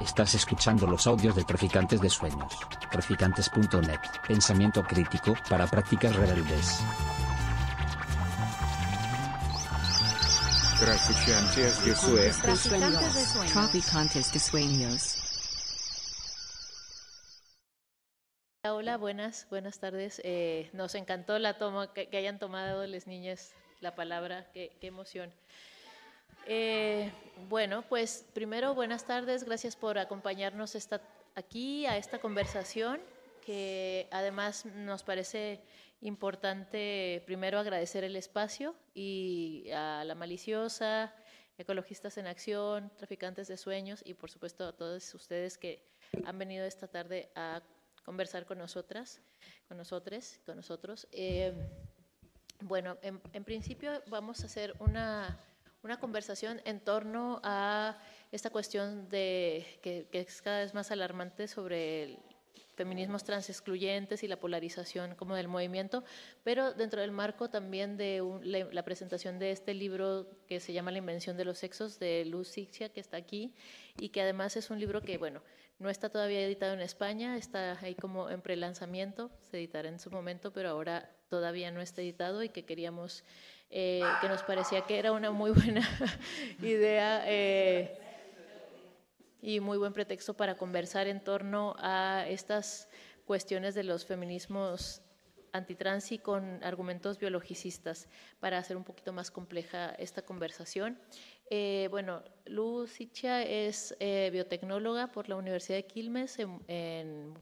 Estás escuchando los audios de Traficantes de Sueños. Traficantes.net. Pensamiento crítico para prácticas rebeldes. Traficantes de Sueños. Traficantes de sueños. Hola, Hola, buenas, buenas tardes. Eh, nos encantó la toma, que, que hayan tomado las niñas la palabra, qué, qué emoción. Eh, bueno, pues primero, buenas tardes, gracias por acompañarnos esta, aquí a esta conversación, que además nos parece importante primero agradecer el espacio y a la maliciosa, ecologistas en acción, traficantes de sueños y por supuesto a todos ustedes que han venido esta tarde a conversar con nosotras, con nosotros, con nosotros. Eh, bueno, en, en, principio vamos a hacer una, una, conversación en torno a esta cuestión de que, que es cada vez más alarmante sobre el, feminismos transexcluyentes y la polarización como del movimiento, pero dentro del marco también de un, la, la, presentación de este libro que se llama La invención de los sexos de Luz Sixia, que está aquí, y que además es un libro que, bueno, no está todavía editado en España, está ahí como en prelanzamiento, se editará en su momento, pero ahora todavía no está editado y que queríamos, eh, que nos parecía que era una muy buena idea. Eh, y muy buen pretexto para conversar en torno a estas cuestiones de los feminismos antitrans y con argumentos biologicistas para hacer un poquito más compleja esta conversación. Eh, bueno, Luz Sicha es eh, biotecnóloga por la Universidad de Quilmes en, en,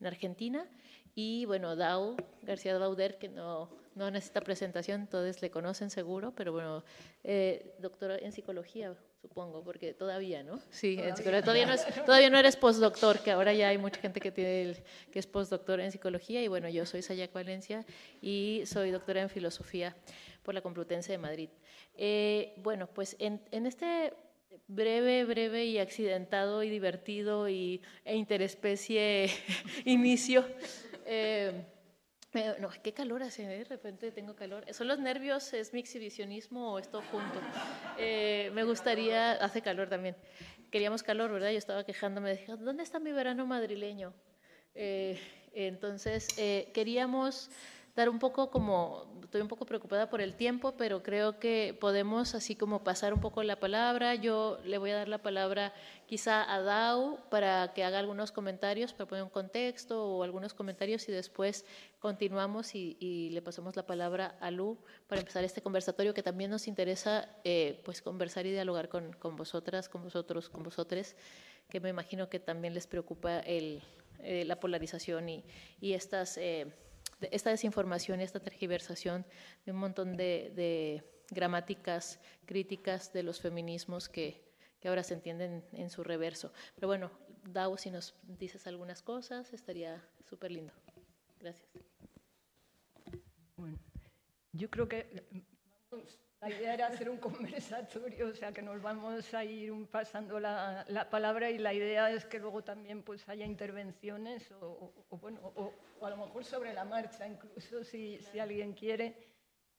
en Argentina y bueno, Dau, García Bauder, que no, no necesita presentación, todos le conocen seguro, pero bueno, eh, doctora en psicología, supongo, porque todavía, ¿no? Sí, todavía, en psicología. Todavía, no, es, todavía no eres postdoctor, que ahora ya hay mucha gente que, tiene el, que es postdoctor en psicología, y bueno, yo soy Sayak Valencia y soy doctora en filosofía por la Complutense de Madrid. Eh, bueno, pues en, en este breve, breve y accidentado y divertido y, e interespecie inicio. Eh, no, qué calor hace, ¿eh? de repente tengo calor. ¿Son los nervios, es mi exhibicionismo o esto junto? Eh, me gustaría, hace calor también. Queríamos calor, ¿verdad? Yo estaba quejándome, dije, ¿dónde está mi verano madrileño? Eh, entonces, queríamos dar un poco como, estoy un poco preocupada por el tiempo, pero creo que podemos así como pasar un poco la palabra. Yo le voy a dar la palabra quizá a Dau para que haga algunos comentarios, para poner un contexto o algunos comentarios y después continuamos y, le pasamos la palabra a Lu para empezar este conversatorio que también nos interesa eh, pues conversar y dialogar con, vosotras, con vosotros, con vosotres, que me imagino que también les preocupa eh, la polarización y, y estas... Eh, esta desinformación y esta tergiversación de un montón de, gramáticas críticas de los feminismos que, ahora se entienden en su reverso. Pero bueno, Dao, si nos dices algunas cosas, estaría súper lindo. Gracias. Bueno, yo creo que la idea era hacer un conversatorio, o sea que nos vamos a ir pasando la, la palabra y la idea es que luego también pues haya intervenciones o, o, o bueno, o, o, a lo mejor sobre la marcha incluso si, si alguien quiere.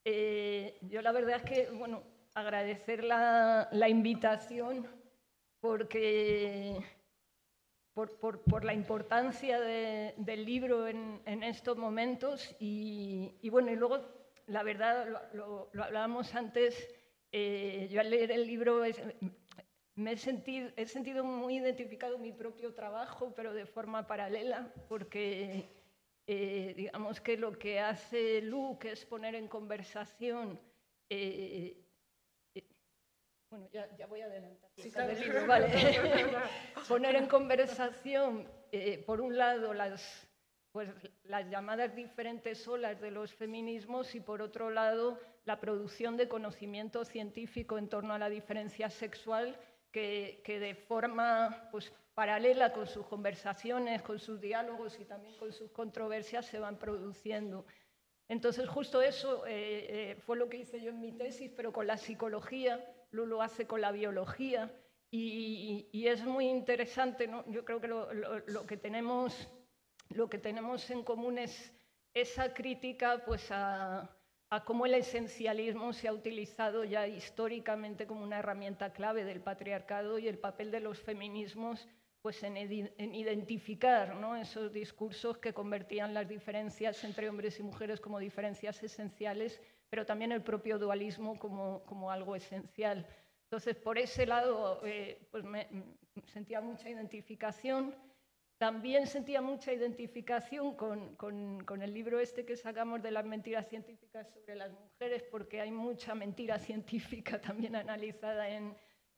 Eh, yo la verdad es que, bueno, agradecer la, la invitación porque por, por, por, la importancia de, del libro en, en estos momentos y, y, bueno, y luego la verdad, lo, lo, lo hablábamos antes, eh, yo al leer el libro es, me he sentido, he sentido muy identificado mi propio trabajo, pero de forma paralela, porque eh, digamos que lo que hace Luke es poner en conversación eh, bueno, ya, ya, voy a adelantar. Sí, libro, vale. Poner en conversación, eh, por un lado, las, pues, las llamadas diferentes olas de los feminismos y, por otro lado, la producción de conocimiento científico en torno a la diferencia sexual que, que de forma pues, paralela con sus conversaciones, con sus diálogos y también con sus controversias se van produciendo. Entonces, justo eso eh, eh, fue lo que hice yo en mi tesis, pero con la psicología, lo hace con la biología, y, y, es muy interesante, ¿no? Yo creo que lo, lo, que tenemos, lo que tenemos en común es esa crítica pues, a, a cómo el esencialismo se ha utilizado ya históricamente como una herramienta clave del patriarcado y el papel de los feminismos pues en, identificar esos discursos que convertían las diferencias entre hombres y mujeres como diferencias esenciales, pero también el propio dualismo como, algo esencial. Entonces, por ese lado, eh, pues me, sentía mucha identificación. También sentía mucha identificación con, el libro este que sacamos de las mentiras científicas sobre las mujeres, porque hay mucha mentira científica también analizada en,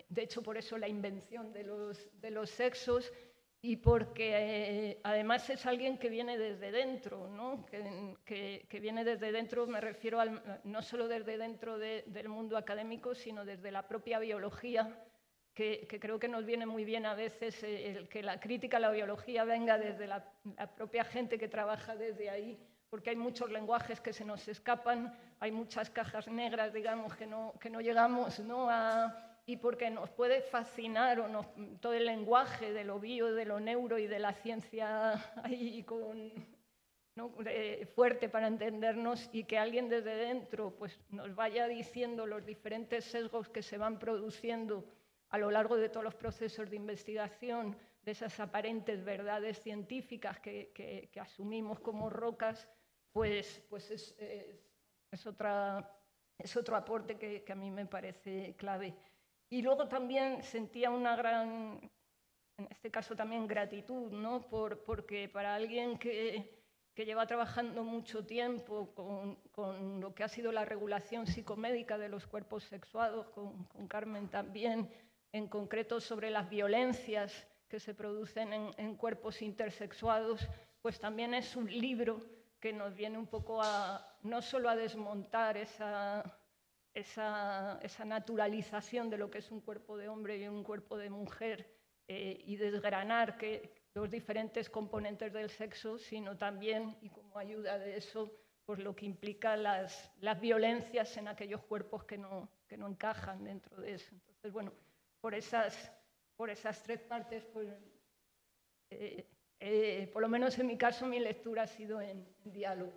de hecho, por eso la invención de los, sexos y porque eh, además es alguien que viene desde dentro, ¿no? que, que, viene desde dentro, me refiero al, no solo desde dentro del mundo académico, sino desde la propia biología, que, que, creo que nos viene muy bien a veces eh, el que la crítica a la biología venga desde la, la propia gente que trabaja desde ahí, porque hay muchos lenguajes que se nos escapan, hay muchas cajas negras, digamos, que no, que no llegamos ¿no? a y porque nos puede fascinar o todo el lenguaje de lo bio, de lo neuro y de la ciencia ahí con, fuerte para entendernos y que alguien desde dentro pues, nos vaya diciendo los diferentes sesgos que se van produciendo a lo largo de todos los procesos de investigación, de esas aparentes verdades científicas que, asumimos como rocas, pues, pues es, es, otra, es otro aporte que, que a mí me parece clave. Y luego también sentía una gran, en este caso también gratitud, ¿no? Por, porque para alguien que, que, lleva trabajando mucho tiempo con, con, lo que ha sido la regulación psicomédica de los cuerpos sexuados, con, con Carmen también, en concreto sobre las violencias que se producen en, en cuerpos intersexuados, pues también es un libro que nos viene un poco a no solo a desmontar esa esa, naturalización de lo que es un cuerpo de hombre y un cuerpo de mujer eh, y desgranar que los diferentes componentes del sexo, sino también, y como ayuda de eso, pues lo que implica las, las violencias en aquellos cuerpos que no, que no encajan dentro de eso. Entonces, bueno, por esas, por esas tres partes, pues, eh, eh, por lo menos en mi caso, mi lectura ha sido en diálogo.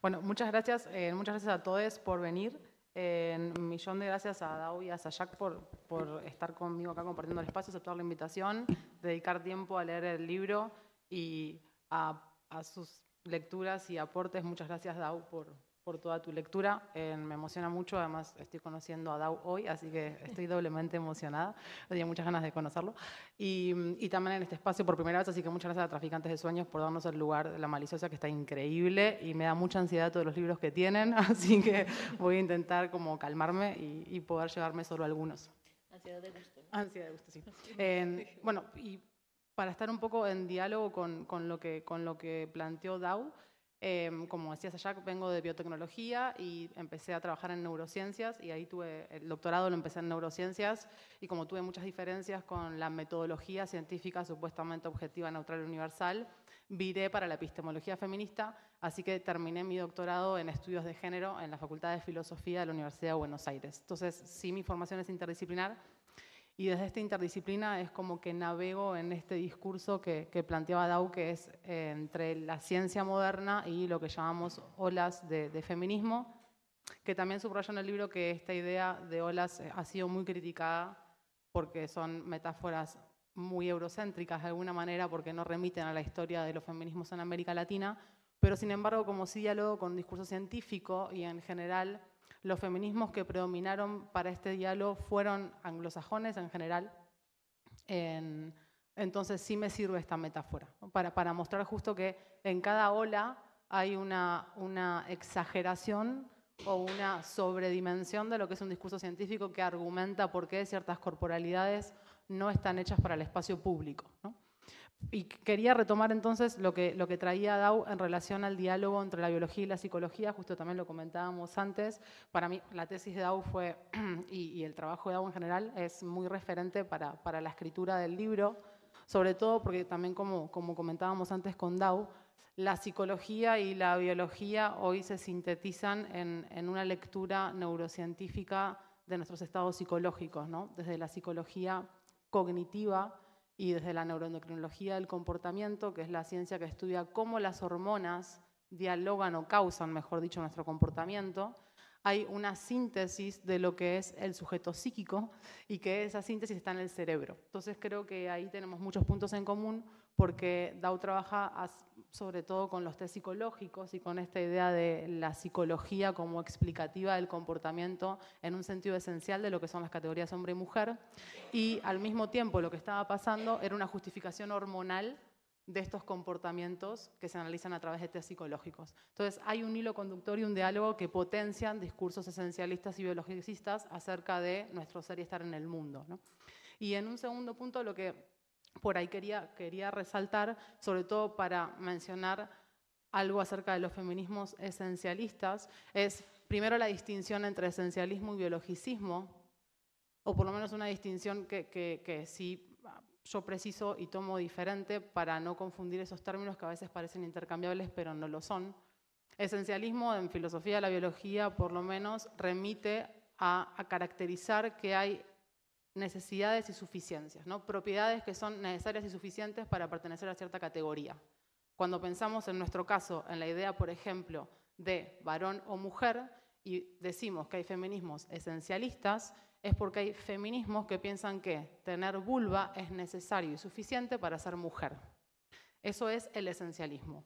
Bueno, muchas gracias, eh, muchas gracias a todos por venir. Eh, un millón de gracias a Dau y a Sayak por, por estar conmigo acá compartiendo el espacio, aceptar la invitación, dedicar tiempo a leer el libro y a, a sus lecturas y aportes. Muchas gracias, Dau, por, por toda tu lectura. Eh, me emociona mucho, además estoy conociendo a Dau hoy, así que estoy doblemente emocionada. Tenía muchas ganas de conocerlo. Y, y, también en este espacio por primera vez, así que muchas gracias a Traficantes de Sueños por darnos el lugar de la maliciosa, que está increíble y me da mucha ansiedad todos los libros que tienen, así que voy a intentar como calmarme y, poder llevarme solo algunos. Ansiedad de gusto. Ansiedad de gusto, sí. bueno, y para estar un poco en diálogo con, con, lo, que, con lo que planteó Dau, Em, como decías allá, vengo de biotecnología y empecé a trabajar en neurociencias y ahí tuve el doctorado, lo empecé en neurociencias y como tuve muchas diferencias con la metodología científica supuestamente objetiva, neutral universal, viré para la epistemología feminista, así que terminé mi doctorado en estudios de género en la Facultad de Filosofía de la Universidad de Buenos Aires. Entonces, sí, mi formación es interdisciplinar y desde esta interdisciplina es como que navego en este discurso que, planteaba Dau, que es eh, entre la ciencia moderna y lo que llamamos olas de, feminismo, que también subrayo en el libro que esta idea de olas ha sido muy criticada porque son metáforas muy eurocéntricas de alguna manera, porque no remiten a la historia de los feminismos en América Latina, pero sin embargo, como sí diálogo con discurso científico y en general los feminismos que predominaron para este diálogo fueron anglosajones en general. entonces sí me sirve esta metáfora, para, mostrar justo que en cada ola hay una, exageración o una sobredimensión de lo que es un discurso científico que argumenta por qué ciertas corporalidades no están hechas para el espacio público. Y quería retomar entonces lo que, lo que traía Dau en relación al diálogo entre la biología y la psicología, justo también lo comentábamos antes. Para mí la tesis de Dau fue, y, el trabajo de Dau en general, es muy referente para, para, la escritura del libro, sobre todo porque también como, como comentábamos antes con Dau, la psicología y la biología hoy se sintetizan en, en una lectura neurocientífica de nuestros estados psicológicos, ¿no? desde la psicología cognitiva, y desde la neuroendocrinología del comportamiento, que es la ciencia que estudia cómo las hormonas dialogan o causan, mejor dicho, nuestro comportamiento, hay una síntesis de lo que es el sujeto psíquico y que esa síntesis está en el cerebro. Entonces creo que ahí tenemos muchos puntos en común porque Dow trabaja sobre todo con los test psicológicos y con esta idea de la psicología como explicativa del comportamiento en un sentido esencial de lo que son las categorías hombre y mujer. Y al mismo tiempo lo que estaba pasando era una justificación hormonal de estos comportamientos que se analizan a través de test psicológicos. Entonces, hay un hilo conductor y un diálogo que potencian discursos esencialistas y biologicistas acerca de nuestro ser y estar en el mundo. Y en un segundo punto, lo que por ahí quería, quería resaltar, sobre todo para mencionar algo acerca de los feminismos esencialistas, es primero la distinción entre esencialismo y biologicismo, o por lo menos una distinción que, que, que sí yo preciso y tomo diferente para no confundir esos términos que a veces parecen intercambiables pero no lo son. Esencialismo en filosofía de la biología por lo menos remite a, caracterizar que hay necesidades y suficiencias, ¿no? propiedades que son necesarias y suficientes para pertenecer a cierta categoría. Cuando pensamos en nuestro caso en la idea, por ejemplo, de varón o mujer y decimos que hay feminismos esencialistas, es porque hay feminismos que piensan que tener vulva es necesario y suficiente para ser mujer. Eso es el esencialismo,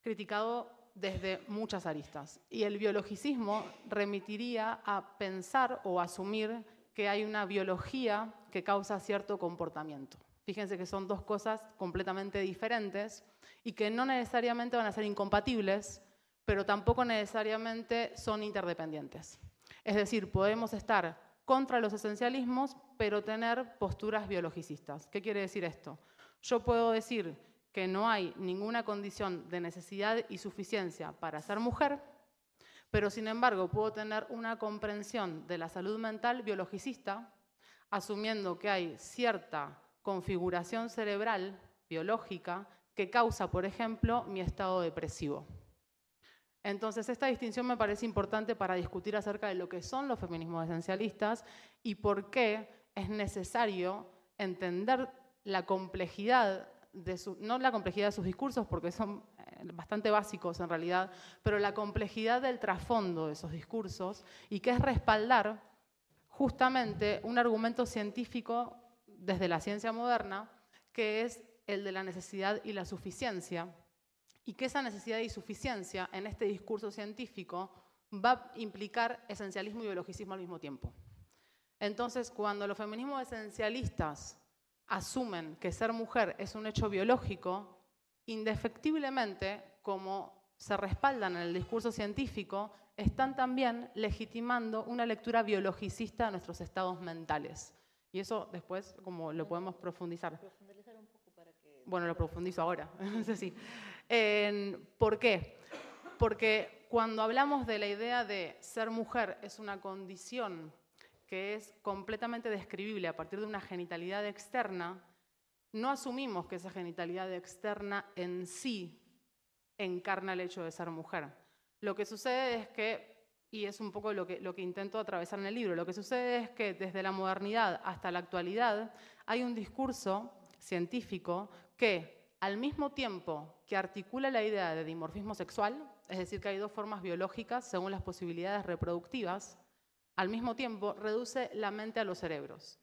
criticado desde muchas aristas. Y el biologicismo remitiría a pensar o asumir que hay una biología que causa cierto comportamiento. Fíjense que son dos cosas completamente diferentes y que no necesariamente van a ser incompatibles, pero tampoco necesariamente son interdependientes. Es decir, podemos estar contra los esencialismos, pero tener posturas biologicistas. ¿Qué quiere decir esto? Yo puedo decir que no hay ninguna condición de necesidad y suficiencia para ser mujer, pero sin embargo puedo tener una comprensión de la salud mental biologicista, asumiendo que hay cierta configuración cerebral biológica que causa, por ejemplo, mi estado depresivo. Entonces, esta distinción me parece importante para discutir acerca de lo que son los feminismos esencialistas y por qué es necesario entender la complejidad de su, no la complejidad de sus discursos, porque son bastante básicos en realidad, pero la complejidad del trasfondo de esos discursos y que es respaldar justamente un argumento científico desde la ciencia moderna, que es el de la necesidad y la suficiencia, y que esa necesidad y suficiencia en este discurso científico va a implicar esencialismo y biologicismo al mismo tiempo. Entonces, cuando los feminismos esencialistas asumen que ser mujer es un hecho biológico, indefectiblemente, como se respaldan en el discurso científico, están también legitimando una lectura biologicista de nuestros estados mentales. Y eso después, como lo podemos profundizar. Bueno, lo profundizo ahora. si. ¿Por qué? Porque cuando hablamos de la idea de ser mujer es una condición que es completamente describible a partir de una genitalidad externa, no asumimos que esa genitalidad externa en sí encarna el hecho de ser mujer. Lo que sucede es que, y es un poco lo que, intento atravesar en el libro, lo que sucede es que desde la modernidad hasta la actualidad hay un discurso científico que al mismo tiempo que articula la idea de dimorfismo sexual, es decir, que hay dos formas biológicas según las posibilidades reproductivas, al mismo tiempo reduce la mente a los cerebros.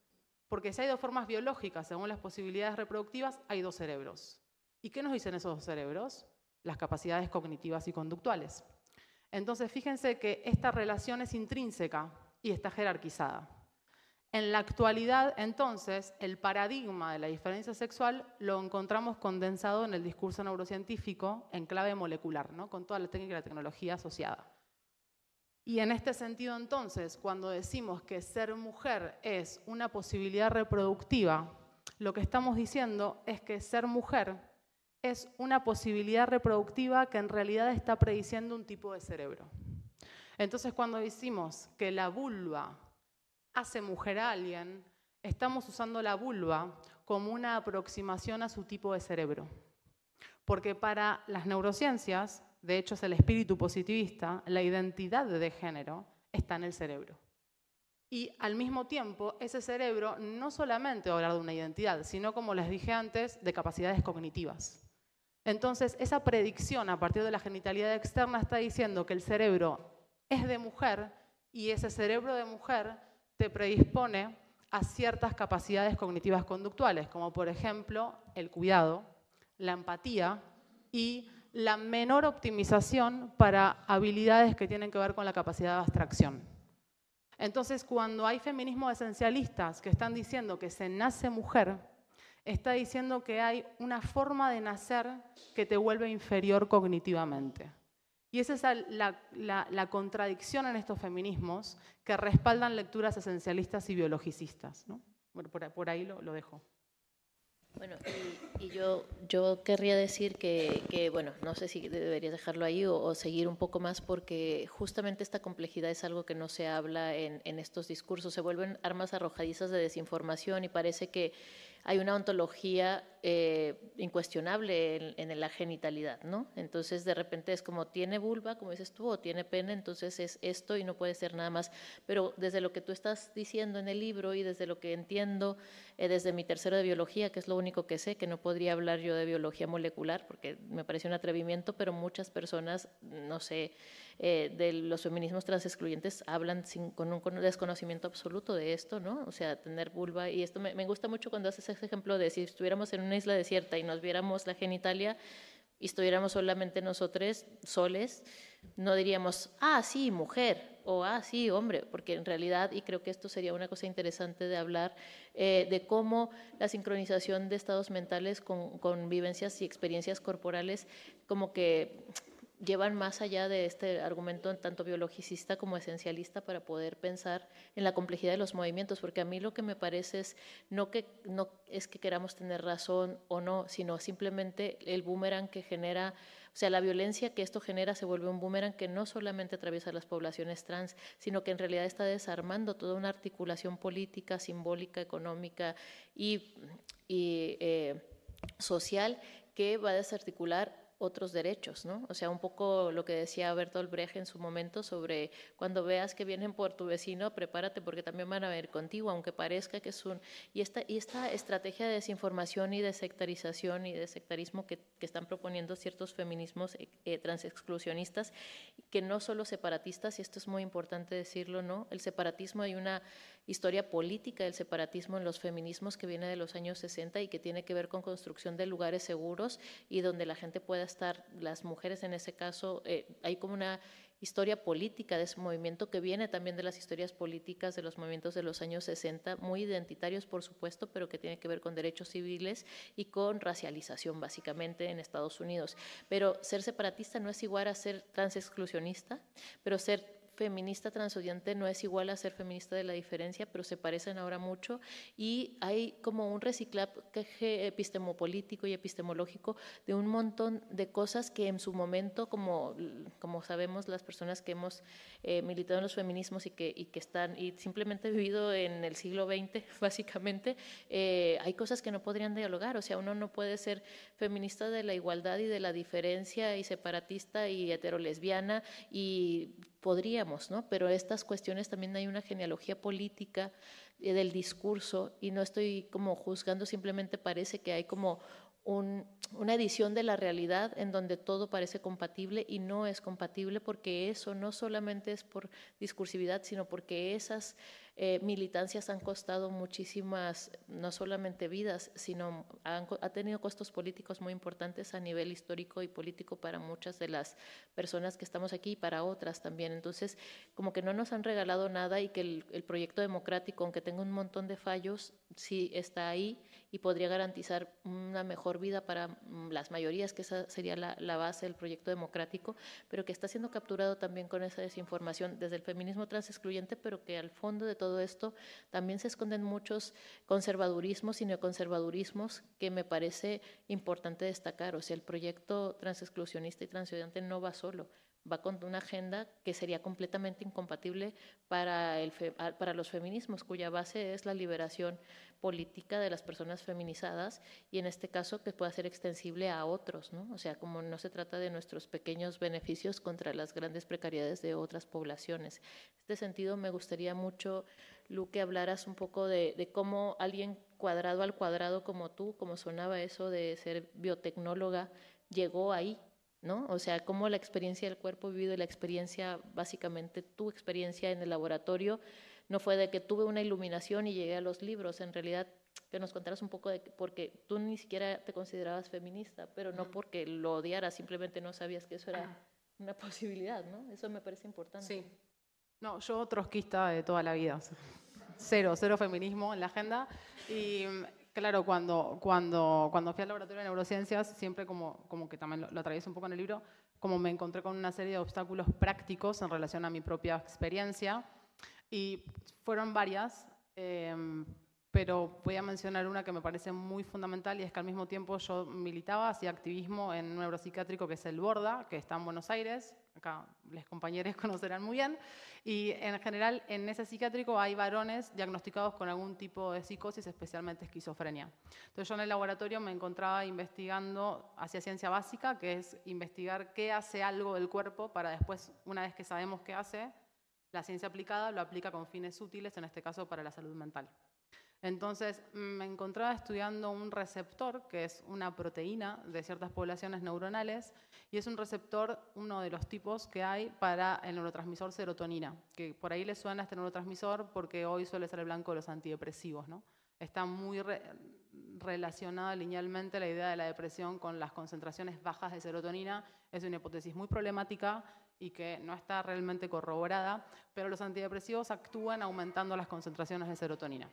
Porque si hay dos formas biológicas según las posibilidades reproductivas, hay dos cerebros. ¿Y qué nos dicen esos dos cerebros? Las capacidades cognitivas y conductuales. Entonces, fíjense que esta relación es intrínseca y está jerarquizada. En la actualidad, entonces, el paradigma de la diferencia sexual lo encontramos condensado en el discurso neurocientífico en clave molecular, ¿no? con toda la técnica y la tecnología asociada. Y en este sentido, entonces, cuando decimos que ser mujer es una posibilidad reproductiva, lo que estamos diciendo es que ser mujer es una posibilidad reproductiva que en realidad está prediciendo un tipo de cerebro. Entonces, cuando decimos que la vulva hace mujer a alguien, estamos usando la vulva como una aproximación a su tipo de cerebro. Porque para las neurociencias, de hecho es el espíritu positivista, la identidad de género está en el cerebro. Y al mismo tiempo, ese cerebro no solamente va a hablar de una identidad, sino, como les dije antes, de capacidades cognitivas. Entonces, esa predicción a partir de la genitalidad externa está diciendo que el cerebro es de mujer y ese cerebro de mujer te predispone a ciertas capacidades cognitivas conductuales, como por ejemplo el cuidado, la empatía y la menor optimización para habilidades que tienen que ver con la capacidad de abstracción. Entonces, cuando hay feminismos esencialistas que están diciendo que se nace mujer, está diciendo que hay una forma de nacer que te vuelve inferior cognitivamente. Y esa es la, contradicción en estos feminismos que respaldan lecturas esencialistas y biologicistas. Bueno, por, ahí lo, dejo. Bueno, y, yo, yo querría decir que, bueno, no sé si deberías dejarlo ahí o, seguir un poco más, porque justamente esta complejidad es algo que no se habla en, en estos discursos. Se vuelven armas arrojadizas de desinformación y parece que hay una ontología eh, incuestionable en, la genitalidad, ¿no? Entonces, de repente es como tiene vulva, como dices tú, o tiene pene, entonces es esto y no puede ser nada más. Pero desde lo que tú estás diciendo en el libro y desde lo que entiendo, eh, desde mi tercero de biología, que es lo único que sé, que no podría hablar yo de biología molecular, porque me parece un atrevimiento, pero muchas personas, no sé, eh, de los feminismos transexcluyentes hablan con un desconocimiento absoluto de esto, ¿no? O sea, tener vulva, y esto me, gusta mucho cuando haces ese ejemplo de si estuviéramos en una isla desierta y nos viéramos la genitalia y estuviéramos solamente nosotros soles, no diríamos, ah, sí, mujer, o ah, sí, hombre, porque en realidad, y creo que esto sería una cosa interesante de hablar, eh, de cómo la sincronización de estados mentales con, con vivencias y experiencias corporales, como que llevan más allá de este argumento tanto biologicista como esencialista para poder pensar en la complejidad de los movimientos, porque a mí lo que me parece es no que no es que queramos tener razón o no, sino simplemente el boomerang que genera, o sea, la violencia que esto genera se vuelve un boomerang que no solamente atraviesa las poblaciones trans, sino que en realidad está desarmando toda una articulación política, simbólica, económica y, eh, social que va a desarticular otros derechos, ¿no? O sea, un poco lo que decía Bertolt Brecht en su momento sobre cuando veas que vienen por tu vecino, prepárate porque también van a ver contigo, aunque parezca que es un... Y esta, y esta estrategia de desinformación y de sectarización y de sectarismo que, que están proponiendo ciertos feminismos eh, eh, transexclusionistas, que no solo separatistas, y esto es muy importante decirlo, ¿no? El separatismo hay una historia política del separatismo en los feminismos que viene de los años 60 y que tiene que ver con construcción de lugares seguros y donde la gente pueda estar, las mujeres en ese caso, eh, hay como una historia política de ese movimiento que viene también de las historias políticas de los movimientos de los años 60, muy identitarios por supuesto, pero que tiene que ver con derechos civiles y con racialización básicamente en Estados Unidos. Pero ser separatista no es igual a ser transexclusionista, pero ser feminista transodiante no es igual a ser feminista de la diferencia, pero se parecen ahora mucho. Y hay como un reciclaje epistemopolítico y epistemológico de un montón de cosas que en su momento, como, como sabemos las personas que hemos eh, militado en los feminismos y que, y que están y simplemente vivido en el siglo XX, básicamente, eh, hay cosas que no podrían dialogar, o sea, uno no puede ser feminista de la igualdad y de la diferencia y separatista y heterolesbiana y podríamos, ¿no? Pero estas cuestiones también hay una genealogía política eh, del discurso y no estoy como juzgando, simplemente parece que hay como una edición de la realidad en donde todo parece compatible y no es compatible porque eso no solamente es por discursividad, sino porque esas eh, militancias han costado muchísimas, no solamente vidas, sino han, ha tenido costos políticos muy importantes a nivel histórico y político para muchas de las personas que estamos aquí y para otras también. Entonces, como que no nos han regalado nada y que el, el proyecto democrático, aunque tenga un montón de fallos, sí está ahí y podría garantizar una mejor vida para mm, las mayorías, que esa sería la, la, base del proyecto democrático, pero que está siendo capturado también con esa desinformación desde el feminismo transexcluyente, pero que al fondo de todo esto también se esconden muchos conservadurismos y neoconservadurismos que me parece importante destacar. O sea, el proyecto transexclusionista y transeudante no va solo, va con una agenda que sería completamente incompatible para, el para los feminismos, cuya base es la liberación política de las personas feminizadas y en este caso que pueda ser extensible a otros, ¿no? O sea, como no se trata de nuestros pequeños beneficios contra las grandes precariedades de otras poblaciones. En este sentido, me gustaría mucho, Lu, que hablaras un poco de, de cómo alguien cuadrado al cuadrado como tú, como sonaba eso de ser biotecnóloga, llegó ahí, ¿no? O sea, cómo la experiencia del cuerpo vivido, la experiencia, básicamente tu experiencia en el laboratorio, no fue de que tuve una iluminación y llegué a los libros, en realidad que nos contaras un poco de porque tú ni siquiera te considerabas feminista, pero no porque lo odiaras, simplemente no sabías que eso era una posibilidad, ¿no? Eso me parece importante. Sí. No, yo trotskista de toda la vida. Cero, cero feminismo en la agenda. Y claro, cuando, cuando, cuando fui al laboratorio de neurociencias, siempre como, como que también lo, lo atravieso un poco en el libro, como me encontré con una serie de obstáculos prácticos en relación a mi propia experiencia. Y fueron varias, em, pero voy a mencionar una que me parece muy fundamental y es que al mismo tiempo yo militaba, hacía activismo en un neuropsiquiátrico que es el Borda, que está en Buenos Aires, acá los compañeros conocerán muy bien, y en general en ese psiquiátrico hay varones diagnosticados con algún tipo de psicosis, especialmente esquizofrenia. Entonces yo en el laboratorio me encontraba investigando hacia ciencia básica, que es investigar qué hace algo del cuerpo para después, una vez que sabemos qué hace, la ciencia aplicada lo aplica con fines útiles, en este caso para la salud mental. Entonces me encontraba estudiando un receptor, que es una proteína de ciertas poblaciones neuronales, y es un receptor, uno de los tipos que hay para el neurotransmisor serotonina, que por ahí le suena este neurotransmisor porque hoy suele ser el blanco de los antidepresivos. ¿no? Está muy relacionada linealmente la idea de la depresión con las concentraciones bajas de serotonina. Es una hipótesis muy problemática y que no está realmente corroborada, pero los antidepresivos actúan aumentando las concentraciones de serotonina.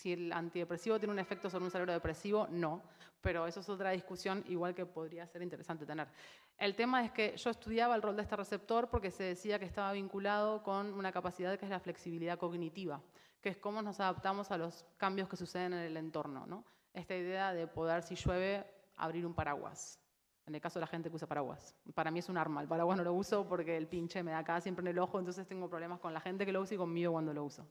Si el antidepresivo tiene un efecto sobre un cerebro depresivo, no, pero eso es otra discusión igual que podría ser interesante tener. El tema es que yo estudiaba el rol de este receptor porque se decía que estaba vinculado con una capacidad que es la flexibilidad cognitiva, que es cómo nos adaptamos a los cambios que suceden en el entorno. ¿no? Esta idea de poder, si llueve, abrir un paraguas. En el caso de la gente que usa paraguas. Para mí es un arma. El paraguas no lo uso porque el pinche me da acá siempre en el ojo, entonces tengo problemas con la gente que lo usa y conmigo cuando lo uso.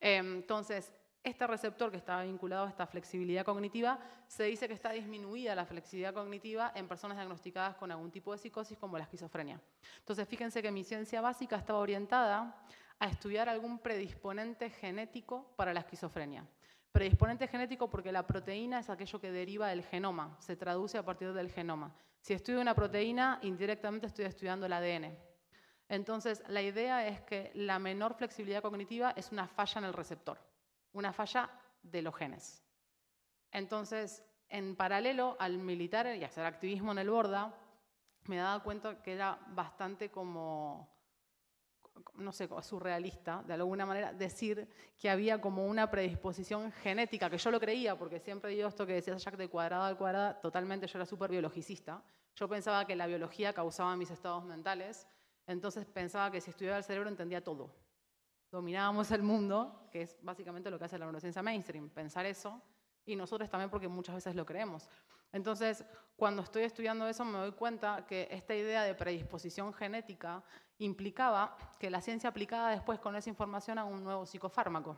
entonces, este receptor que estaba vinculado a esta flexibilidad cognitiva, se dice que está disminuida la flexibilidad cognitiva en personas diagnosticadas con algún tipo de psicosis como la esquizofrenia. Entonces, fíjense que mi ciencia básica estaba orientada a estudiar algún predisponente genético para la esquizofrenia. Predisponente genético porque la proteína es aquello que deriva del genoma, se traduce a partir del genoma. Si estudio una proteína, indirectamente estoy estudiando el ADN. Entonces, la idea es que la menor flexibilidad cognitiva es una falla en el receptor una falla de los genes. Entonces, en paralelo al militar y hacer activismo en el Borda, me daba cuenta que era bastante como, no sé, surrealista, de alguna manera, decir que había como una predisposición genética, que yo lo creía, porque siempre digo esto que decía Jacques de cuadrado al cuadrado, totalmente yo era súper biologicista. Yo pensaba que la biología causaba mis estados mentales, entonces pensaba que si estudiaba el cerebro entendía todo dominábamos el mundo, que es básicamente lo que hace la neurociencia mainstream, pensar eso, y nosotros también porque muchas veces lo creemos. Entonces, cuando estoy estudiando eso me doy cuenta que esta idea de predisposición genética implicaba que la ciencia aplicada después con esa información a un nuevo psicofármaco,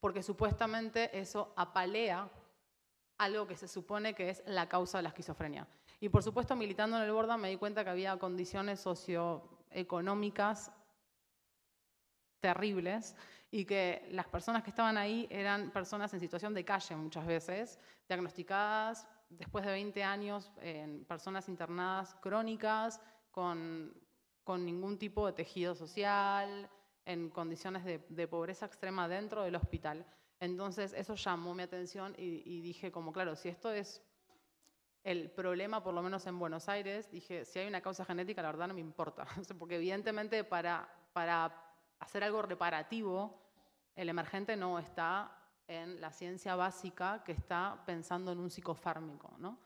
porque supuestamente eso apalea algo que se supone que es la causa de la esquizofrenia. Y por supuesto, militando en el Borda me di cuenta que había condiciones socioeconómicas terribles y que las personas que estaban ahí eran personas en situación de calle muchas veces, diagnosticadas después de 20 años en personas internadas crónicas, con, con, ningún tipo de tejido social, en condiciones de, de, pobreza extrema dentro del hospital. Entonces eso llamó mi atención y, y dije como, claro, si esto es el problema, por lo menos en Buenos Aires, dije, si hay una causa genética, la verdad no me importa, porque evidentemente para, para hacer algo reparativo, el emergente no está en la ciencia básica que está pensando en un psicofármico. ¿no?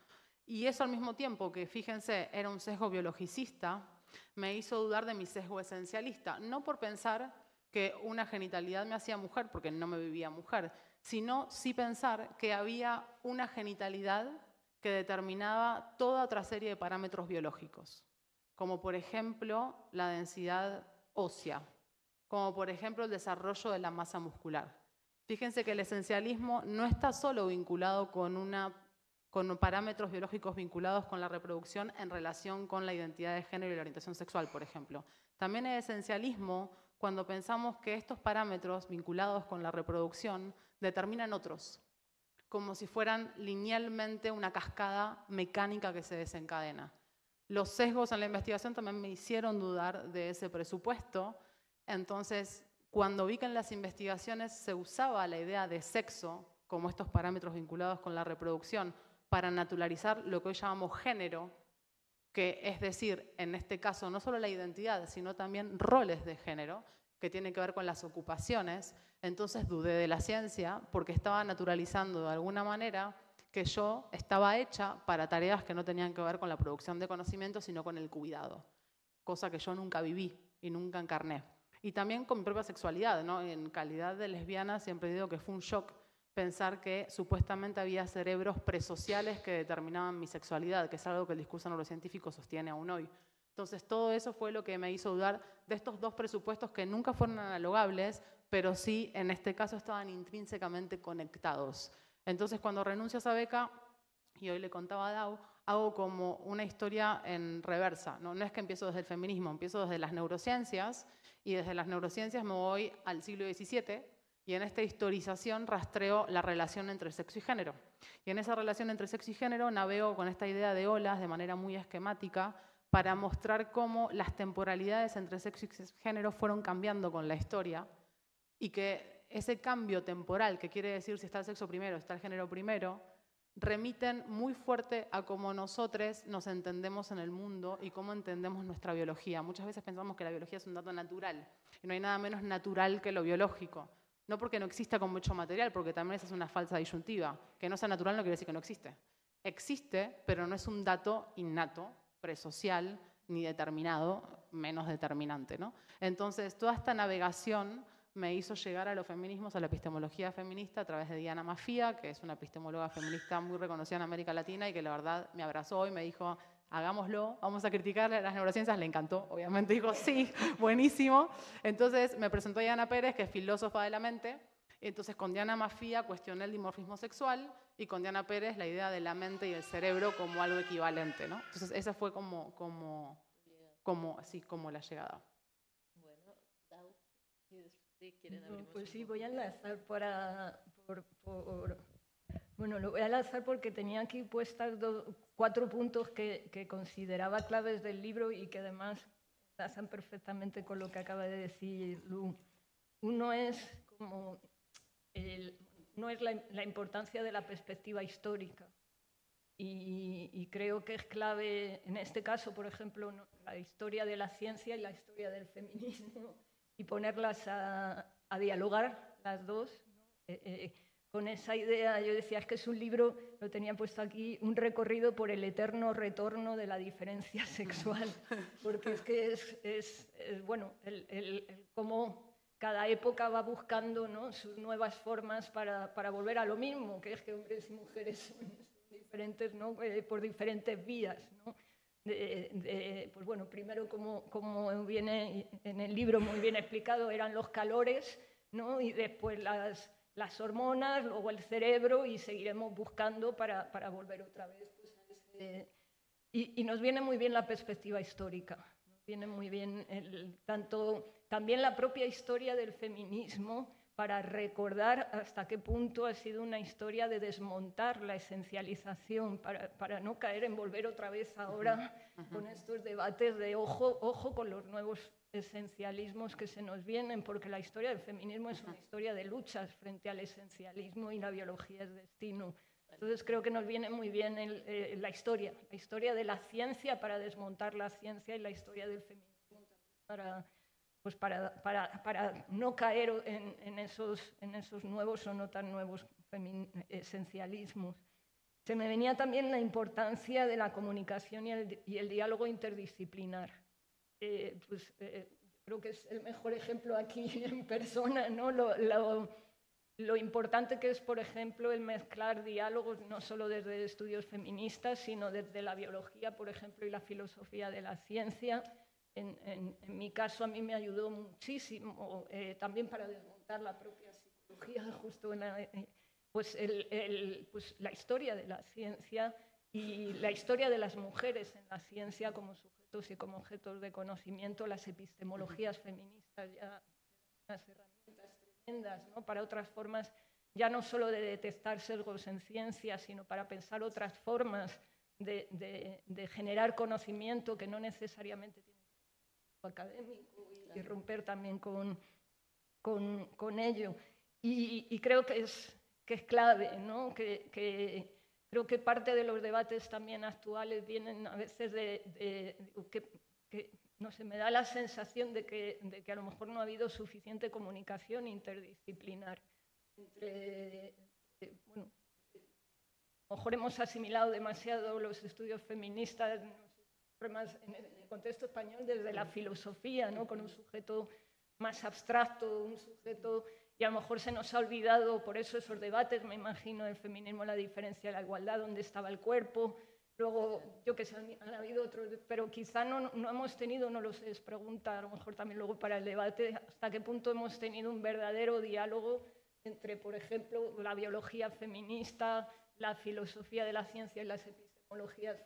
Y eso al mismo tiempo que, fíjense, era un sesgo biologicista, me hizo dudar de mi sesgo esencialista, no por pensar que una genitalidad me hacía mujer, porque no me vivía mujer, sino sí pensar que había una genitalidad que determinaba toda otra serie de parámetros biológicos, como por ejemplo la densidad ósea, como por ejemplo el desarrollo de la masa muscular. Fíjense que el esencialismo no está solo vinculado con, una, parámetros biológicos vinculados con la reproducción en relación con la identidad de género y la orientación sexual, por ejemplo. También el esencialismo cuando pensamos que estos parámetros vinculados con la reproducción determinan otros, como si fueran linealmente una cascada mecánica que se desencadena. Los sesgos en la investigación también me hicieron dudar de ese presupuesto. Entonces, cuando vi que en las investigaciones se usaba la idea de sexo como estos parámetros vinculados con la reproducción para naturalizar lo que hoy llamamos género, que es decir, en este caso no solo la identidad, sino también roles de género, que tienen que ver con las ocupaciones, entonces dudé de la ciencia porque estaba naturalizando de alguna manera que yo estaba hecha para tareas que no tenían que ver con la producción de conocimiento, sino con el cuidado, cosa que yo nunca viví y nunca encarné. Y también con mi propia sexualidad, ¿no? En calidad de lesbiana siempre digo que fue un shock pensar que supuestamente había cerebros presociales que determinaban mi sexualidad, que es algo que el discurso neurocientífico sostiene aún hoy. Entonces, todo eso fue lo que me hizo dudar de estos dos presupuestos que nunca fueron analogables, pero sí, en este caso, estaban intrínsecamente conectados. Entonces, cuando renuncio a esa beca, y hoy le contaba a Dau, hago como una historia en reversa. ¿no? no es que empiezo desde el feminismo, empiezo desde las neurociencias, y desde las neurociencias me voy al siglo XVII, y en esta historización rastreo la relación entre sexo y género. Y en esa relación entre sexo y género navego con esta idea de olas de manera muy esquemática para mostrar cómo las temporalidades entre sexo y género fueron cambiando con la historia y que ese cambio temporal, que quiere decir si está el sexo primero, está el género primero, remiten muy fuerte a cómo nosotros nos entendemos en el mundo y cómo entendemos nuestra biología. Muchas veces pensamos que la biología es un dato natural y no hay nada menos natural que lo biológico. No porque no exista con mucho material, porque también esa es una falsa disyuntiva. Que no sea natural no quiere decir que no existe. Existe, pero no es un dato innato, presocial, ni determinado, menos determinante. ¿no? Entonces, toda esta navegación me hizo llegar a los feminismos, a la epistemología feminista a través de Diana Mafia, que es una epistemóloga feminista muy reconocida en América Latina y que la verdad me abrazó y me dijo, hagámoslo, vamos a criticarle a las neurociencias, le encantó, obviamente dijo, sí, buenísimo. Entonces me presentó Diana Pérez, que es filósofa de la mente, entonces con Diana Mafia cuestioné el dimorfismo sexual y con Diana Pérez la idea de la mente y el cerebro como algo equivalente, ¿no? Entonces esa fue como, como, como, así, como la llegada. Bueno, si quieren abrir Pues sí, voy a enlazar para, por, por bueno, lo voy a lanzar porque tenía aquí puestas cuatro puntos que, consideraba claves del libro y que además pasan perfectamente con lo que acaba de decir Lu. Uno es, como no es la, importancia de la perspectiva histórica. Y, creo que es clave, en este caso, por ejemplo, la historia de la ciencia y la historia del feminismo, y ponerlas a, dialogar las dos. Eh, eh, con esa idea, yo decía, es que es un libro, lo tenía puesto aquí, un recorrido por el eterno retorno de la diferencia sexual, porque es que es, bueno, el, cómo cada época va buscando ¿no? sus nuevas formas para, para, volver a lo mismo, que es que hombres y mujeres son diferentes ¿no? Eh, por diferentes vías. ¿no? Pues bueno, primero, como, como viene en el libro muy bien explicado, eran los calores, ¿no? y después las las hormonas, luego el cerebro y seguiremos buscando para, para volver otra vez. Pues, y, y, nos viene muy bien la perspectiva histórica, nos viene muy bien el, tanto, también la propia historia del feminismo para recordar hasta qué punto ha sido una historia de desmontar la esencialización, para, para no caer en volver otra vez ahora con estos debates de ojo, ojo con los nuevos esencialismos que se nos vienen, porque la historia del feminismo es una historia de luchas frente al esencialismo y la biología es destino. Entonces creo que nos viene muy bien eh, la historia, la historia de la ciencia para desmontar la ciencia y la historia del feminismo para, pues para, no caer en, esos, nuevos o no tan nuevos esencialismos. Se me venía también la importancia de la comunicación y el, y el diálogo interdisciplinar. Eh, pues eh, creo que es el mejor ejemplo aquí en persona, ¿no? Lo, lo, importante que es, por ejemplo, el mezclar diálogos no solo desde estudios feministas, sino desde la biología, por ejemplo, y la filosofía de la ciencia. En, en, mi caso, a mí me ayudó muchísimo eh, también para desmontar la propia psicología, justo en la, pues, el, el, pues la historia de la ciencia y la historia de las mujeres en la ciencia como su y como objetos de conocimiento, las epistemologías feministas ya unas herramientas tremendas ¿no? para otras formas, ya no solo de detectar sesgos en ciencia, sino para pensar otras formas de, de- de generar conocimiento que no necesariamente académico y, romper también con, con, ello. Y, creo que es, que es clave, ¿no? que, creo que parte de los debates también actuales vienen a veces de, que, no sé, me da la sensación de que, de que a lo mejor no ha habido suficiente comunicación interdisciplinar entre, eh, bueno, a lo mejor hemos asimilado demasiado los estudios feministas no sé, más en el contexto español desde la filosofía, ¿no? con un sujeto más abstracto, un sujeto, y a lo mejor se nos ha olvidado, por eso esos debates, me imagino, el feminismo, la diferencia la igualdad, dónde estaba el cuerpo, luego, yo que sé, han habido otros, pero quizá no, no hemos tenido, no lo sé, es pregunta, a lo mejor también luego para el debate, hasta qué punto hemos tenido un verdadero diálogo entre, por ejemplo, la biología feminista, la filosofía de la ciencia y las epistemologías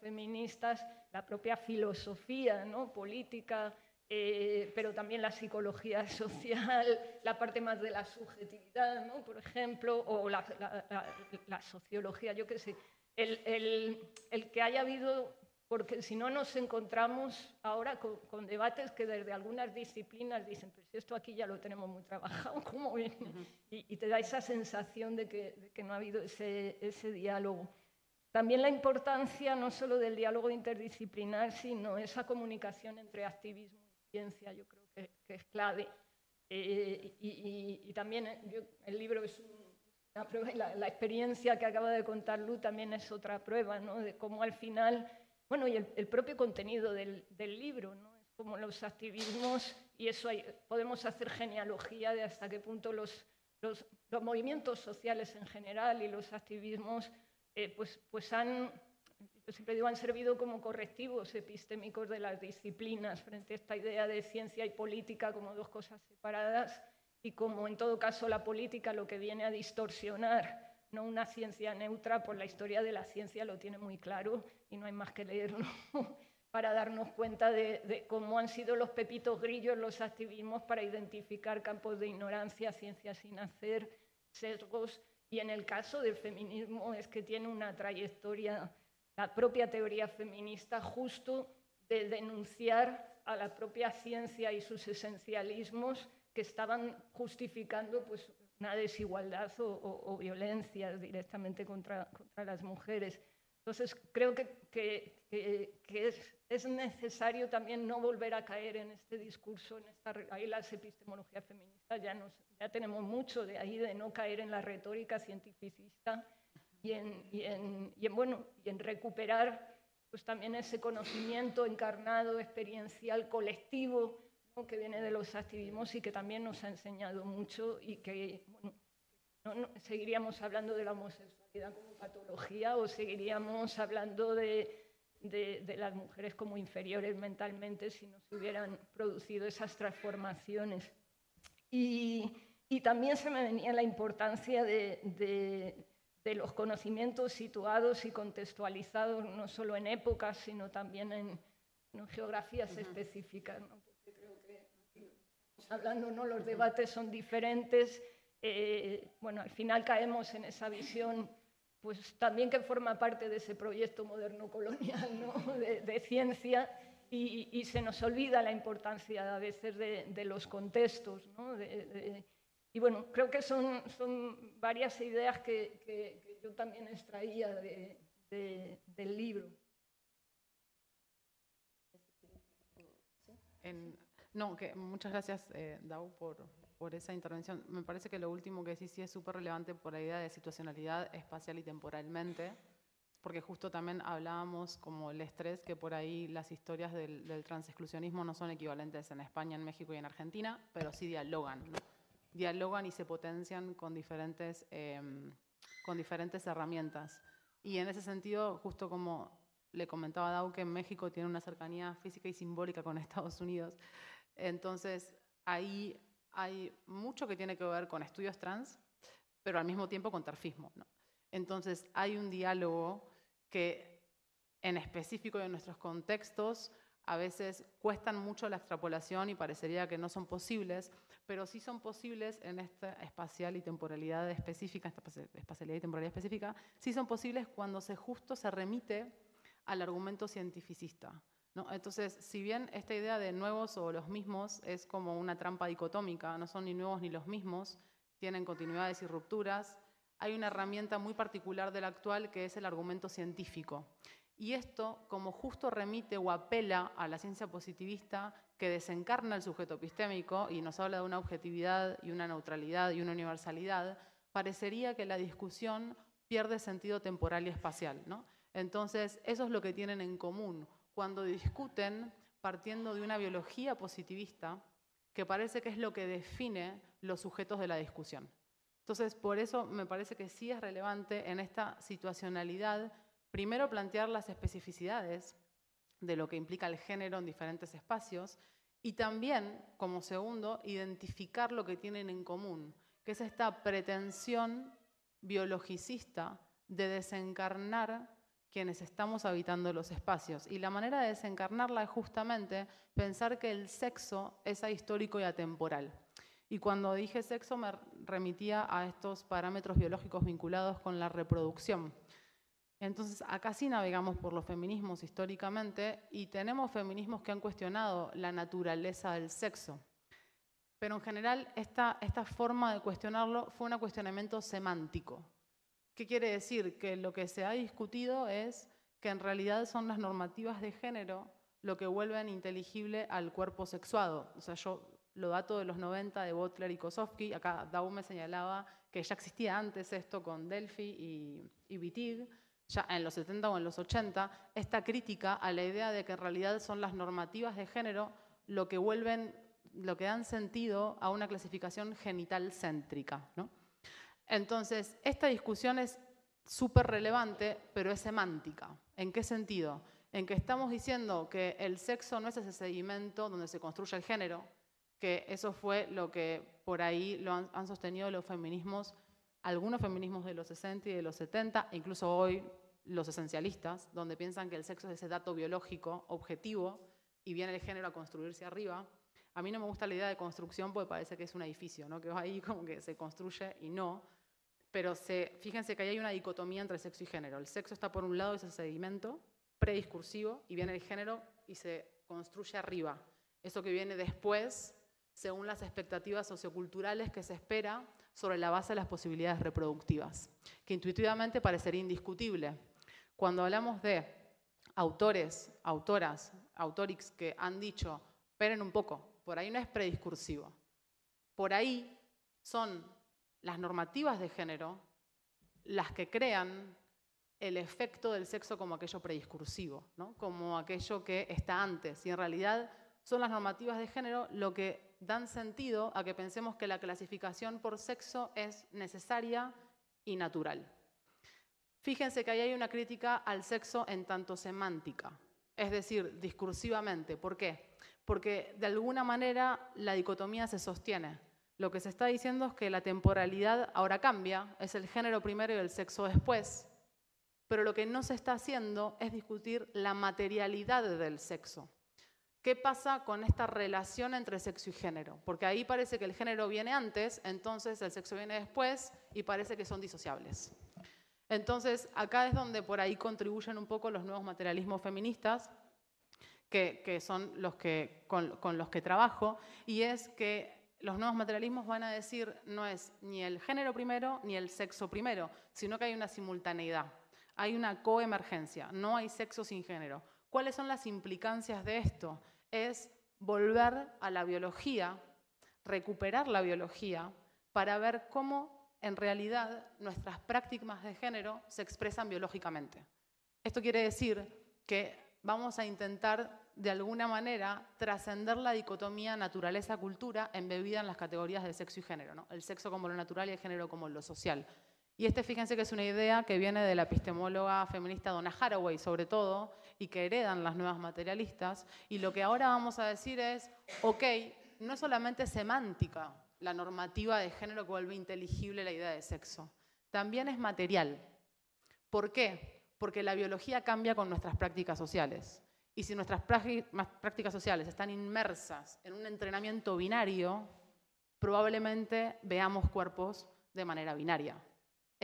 feministas, la propia filosofía ¿no? política, eh, pero también la psicología social, la parte más de la subjetividad, ¿no? por ejemplo, o la, la- la- la sociología, yo qué sé. El, el- el que haya habido, porque si no nos encontramos ahora con, con debates que desde algunas disciplinas dicen, pues esto aquí ya lo tenemos muy trabajado, ¿cómo viene? y, y te da esa sensación de que, de que no ha habido ese, ese diálogo. También la importancia no solo del diálogo interdisciplinar, sino esa comunicación entre activismo y ciencia, yo creo que, que es clave. Eh, y, y- y también eh, yo- el libro es un- una prueba y la, la experiencia que acaba de contar Lu también es otra prueba, ¿no? De cómo al final, bueno, y el, el propio contenido del, del libro, ¿no? Es como los activismos, y eso hay- podemos hacer genealogía de hasta qué punto los, los, los movimientos sociales en general y los activismos, eh, pues, pues han, yo siempre digo, han servido como correctivos epistémicos de las disciplinas frente a esta idea de ciencia y política como dos cosas separadas y como en todo caso la política lo que viene a distorsionar, no una ciencia neutra, por la historia de la ciencia lo tiene muy claro y no hay más que leerlo para darnos cuenta de, de cómo han sido los pepitos grillos los activismos para identificar campos de ignorancia, ciencias sin hacer, sesgos, y en el caso del feminismo es que tiene una trayectoria, la propia teoría feminista, justo de denunciar a la propia ciencia y sus esencialismos que estaban justificando pues, una desigualdad o, o- violencia directamente contra, contra las mujeres. Entonces, creo que, es, es necesario también no volver a caer en este discurso, en esta, ahí las epistemologías feministas ya, nos, ya tenemos mucho de ahí, de no caer en la retórica cientificista y en, bueno, y en recuperar pues, también ese conocimiento encarnado, experiencial, colectivo, que viene de los activismos y que también nos ha enseñado mucho y que bueno, no, no- seguiríamos hablando de la homosexualidad como patología o seguiríamos hablando de, de- de las mujeres como inferiores mentalmente si no se hubieran producido esas transformaciones. Y, y también se me venía la importancia de, de- de los conocimientos situados y contextualizados, no solo en épocas, sino también en, en geografías específicas. ¿no? Porque creo que hablando, ¿no? los debates son diferentes. eh, bueno, al final caemos en esa visión, pues también que forma parte de ese proyecto moderno colonial de, ciencia y, se nos olvida la importancia a veces de, los contextos. y bueno, creo que son, son varias ideas que, yo también extraía de- de- del libro. No, muchas gracias, eh, Dau, por, por esa intervención. Me parece que lo último que decís sí es súper relevante por la idea de situacionalidad espacial y temporalmente, porque justo también hablábamos como el estrés, que por ahí las historias del, del transexclusionismo no son equivalentes en España, en México y en Argentina, pero sí dialogan, ¿no? dialogan y se potencian con diferentes, em, con diferentes herramientas. Y en ese sentido, justo como le comentaba Dau, que México tiene una cercanía física y simbólica con Estados Unidos, entonces ahí hay mucho que tiene que ver con estudios trans, pero al mismo tiempo con tarfismo. Entonces hay un diálogo que en específico en nuestros contextos a veces cuestan mucho la extrapolación y parecería que no son posibles, pero sí son posibles en esta espacial y temporalidad específica, esta espaci- espacialidad y temporalidad específica, sí son posibles cuando se justo se remite al argumento cientificista. ¿No? Entonces, si bien esta idea de nuevos o los mismos es como una trampa dicotómica, no son ni nuevos ni los mismos, tienen continuidades y rupturas, hay una herramienta muy particular del actual que es el argumento científico. Y esto, como justo remite o apela a la ciencia positivista que desencarna el sujeto epistémico y nos habla de una objetividad y una neutralidad y una universalidad, parecería que la discusión pierde sentido temporal y espacial. ¿no? Entonces, eso es lo que tienen en común cuando discuten partiendo de una biología positivista que parece que es lo que define los sujetos de la discusión. Entonces, por eso me parece que sí es relevante en esta situacionalidad, primero plantear las especificidades de lo que implica el género en diferentes espacios y también, como segundo, identificar lo que tienen en común, que es esta pretensión biologicista de desencarnar quienes estamos habitando los espacios. Y la manera de desencarnarla es justamente pensar que el sexo es ahistórico y atemporal. Y cuando dije sexo me remitía a estos parámetros biológicos vinculados con la reproducción. Entonces, acá sí navegamos por los feminismos históricamente y tenemos feminismos que han cuestionado la naturaleza del sexo. Pero en general, esta, forma de cuestionarlo fue un cuestionamiento semántico. ¿Qué quiere decir? Que lo que se ha discutido es que en realidad son las normativas de género lo que vuelven inteligible al cuerpo sexuado. O sea, yo lo dato de los 90 de Butler y Kosofsky, acá Dau me señalaba que ya existía antes esto con Delphi y, y Wittig, ya en los 70 o en los 80, esta crítica a la idea de que en realidad son las normativas de género lo que vuelven, lo que dan sentido a una clasificación genital céntrica. Entonces, esta discusión es súper relevante, pero es semántica. ¿En qué sentido? En que estamos diciendo que el sexo no es ese sedimento donde se construye el género, que eso fue lo que por ahí lo han, sostenido los feminismos algunos feminismos de los 60 y de los 70, incluso hoy los esencialistas, donde piensan que el sexo es ese dato biológico objetivo y viene el género a construirse arriba. A mí no me gusta la idea de construcción porque parece que es un edificio, ¿no? que va ahí como que se construye y no. Pero se, fíjense que ahí hay una dicotomía entre sexo y género. El sexo está por un lado, ese sedimento prediscursivo, y viene el género y se construye arriba. Eso que viene después, según las expectativas socioculturales que se espera sobre la base de las posibilidades reproductivas, que intuitivamente parecería indiscutible. Cuando hablamos de autores, autoras, autorix que han dicho, esperen un poco, por ahí no es prediscursivo, por ahí son las normativas de género las que crean el efecto del sexo como aquello prediscursivo, ¿no? como aquello que está antes. Y en realidad son las normativas de género lo que dan sentido a que pensemos que la clasificación por sexo es necesaria y natural. Fíjense que ahí hay una crítica al sexo en tanto semántica, es decir, discursivamente. ¿Por qué? Porque de alguna manera la dicotomía se sostiene. Lo que se está diciendo es que la temporalidad ahora cambia, es el género primero y el sexo después, pero lo que no se está haciendo es discutir la materialidad del sexo. ¿Qué pasa con esta relación entre sexo y género? Porque ahí parece que el género viene antes, entonces el sexo viene después y parece que son disociables. Entonces, acá es donde por ahí contribuyen un poco los nuevos materialismos feministas, que, son los que, con, con los que trabajo, y es que los nuevos materialismos van a decir no es ni el género primero ni el sexo primero, sino que hay una simultaneidad, hay una coemergencia, no hay sexo sin género. ¿Cuáles son las implicancias de esto? es volver a la biología, recuperar la biología, para ver cómo en realidad nuestras prácticas de género se expresan biológicamente. Esto quiere decir que vamos a intentar de alguna manera trascender la dicotomía naturaleza-cultura embebida en las categorías de sexo y género, el sexo como lo natural y el género como lo social. Y este, fíjense que es una idea que viene de la epistemóloga feminista Donna Haraway, sobre todo, y que heredan las nuevas materialistas. Y lo que ahora vamos a decir es, ok, no es solamente semántica la normativa de género que vuelve inteligible la idea de sexo, también es material. ¿Por qué? Porque la biología cambia con nuestras prácticas sociales. Y si nuestras prácticas sociales están inmersas en un entrenamiento binario, probablemente veamos cuerpos de manera binaria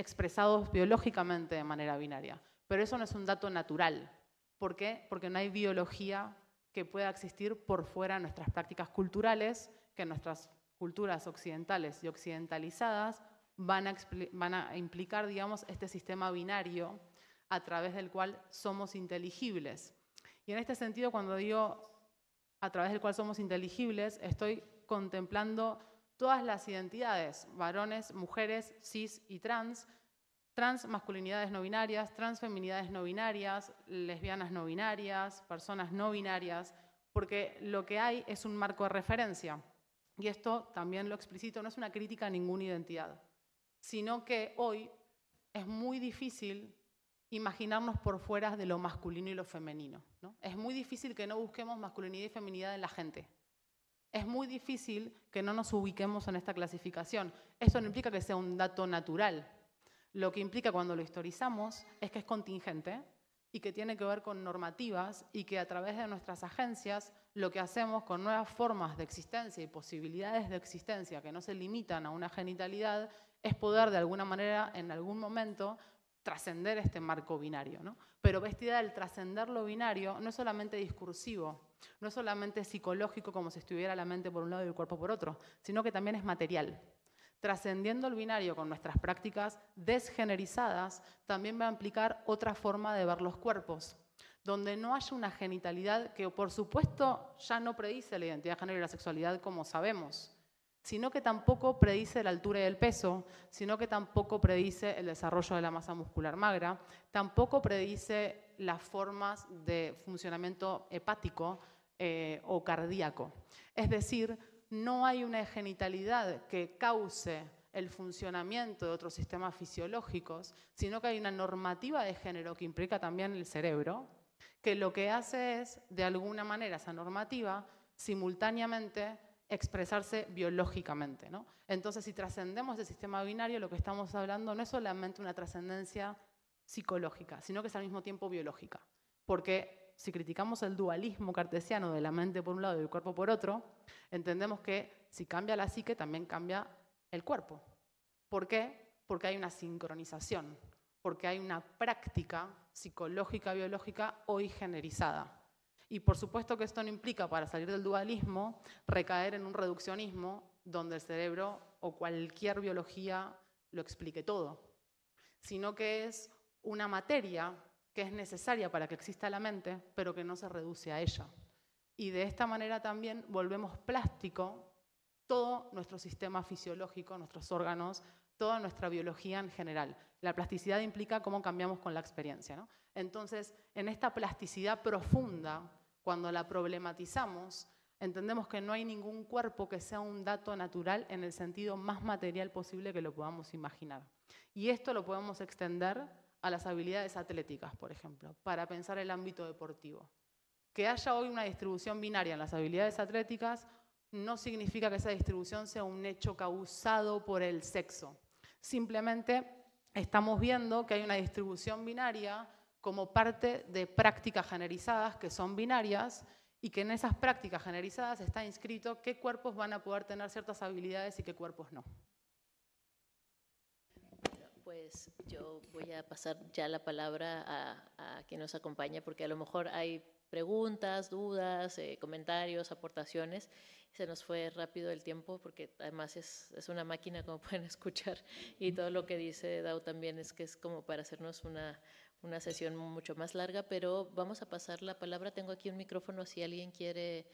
expresados biológicamente de manera binaria. Pero eso no es un dato natural. ¿Por qué? Porque no hay biología que pueda existir por fuera de nuestras prácticas culturales, que nuestras culturas occidentales y occidentalizadas van a, implicar, digamos, este sistema binario a través del cual somos inteligibles. Y en este sentido, cuando digo a través del cual somos inteligibles, estoy contemplando todas las identidades, varones, mujeres, cis y trans, trans masculinidades no binarias, transfeminidades no binarias, lesbianas no binarias, personas no binarias, porque lo que hay es un marco de referencia. Y esto también lo explicito, no es una crítica a ninguna identidad, sino que hoy es muy difícil imaginarnos por fuera de lo masculino y lo femenino. Es muy difícil que no busquemos masculinidad y feminidad en la gente. Es muy difícil que no nos ubiquemos en esta clasificación. Esto no implica que sea un dato natural. Lo que implica cuando lo historizamos es que es contingente y que tiene que ver con normativas y que a través de nuestras agencias lo que hacemos con nuevas formas de existencia y posibilidades de existencia que no se limitan a una genitalidad es poder de alguna manera en algún momento trascender este marco binario. ¿no? Pero vestida del trascender lo binario no es solamente discursivo, no es solamente psicológico como si estuviera la mente por un lado y el cuerpo por otro, sino que también es material. Trascendiendo el binario con nuestras prácticas desgenerizadas, también va a implicar otra forma de ver los cuerpos, donde no haya una genitalidad que, por supuesto, ya no predice la identidad de género y la sexualidad como sabemos, sino que tampoco predice la altura y el peso, sino que tampoco predice el desarrollo de la masa muscular magra, tampoco predice las formas de funcionamiento hepático eh, o cardíaco. Es decir, no hay una genitalidad que cause el funcionamiento de otros sistemas fisiológicos, sino que hay una normativa de género que implica también el cerebro, que lo que hace es, de alguna manera, esa normativa, simultáneamente expresarse biológicamente. ¿no? Entonces, si trascendemos el sistema binario, lo que estamos hablando no es solamente una trascendencia psicológica, sino que es al mismo tiempo biológica. Porque si criticamos el dualismo cartesiano de la mente por un lado y el cuerpo por otro, entendemos que si cambia la psique, también cambia el cuerpo. ¿Por qué? Porque hay una sincronización, porque hay una práctica psicológica, biológica hoy generizada. Y por supuesto que esto no implica, para salir del dualismo, recaer en un reduccionismo donde el cerebro o cualquier biología lo explique todo, sino que es una materia que es necesaria para que exista la mente, pero que no se reduce a ella. Y de esta manera también volvemos plástico todo nuestro sistema fisiológico, nuestros órganos, toda nuestra biología en general. La plasticidad implica cómo cambiamos con la experiencia. Entonces, en esta plasticidad profunda cuando la problematizamos, entendemos que no hay ningún cuerpo que sea un dato natural en el sentido más material posible que lo podamos imaginar. Y esto lo podemos extender a las habilidades atléticas, por ejemplo, para pensar el ámbito deportivo. Que haya hoy una distribución binaria en las habilidades atléticas no significa que esa distribución sea un hecho causado por el sexo. Simplemente estamos viendo que hay una distribución binaria como parte de prácticas generizadas que son binarias y que en esas prácticas generizadas está inscrito qué cuerpos van a poder tener ciertas habilidades y qué cuerpos no. Pues yo voy a pasar ya la palabra a, quien nos acompaña porque a lo mejor hay preguntas, dudas, eh, comentarios, aportaciones. Se nos fue rápido el tiempo porque además es, es, una máquina como pueden escuchar y todo lo que dice Dao también es que es como para hacernos una, una sesión mucho más larga, pero vamos a pasar la palabra. Tengo aquí un micrófono si alguien quiere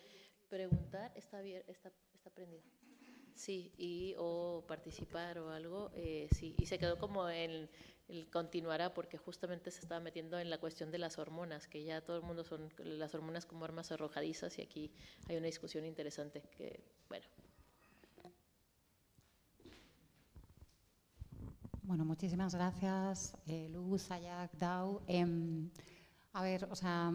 preguntar. Está, está, está prendido. Sí, y o participar o algo, eh, sí. Y se quedó como en el continuará porque justamente se estaba metiendo en la cuestión de las hormonas, que ya todo el mundo son las hormonas como armas arrojadizas y aquí hay una discusión interesante que, bueno, Bueno, muchísimas gracias, eh, Luz, Ayak, Dau. Em, a ver, o sea,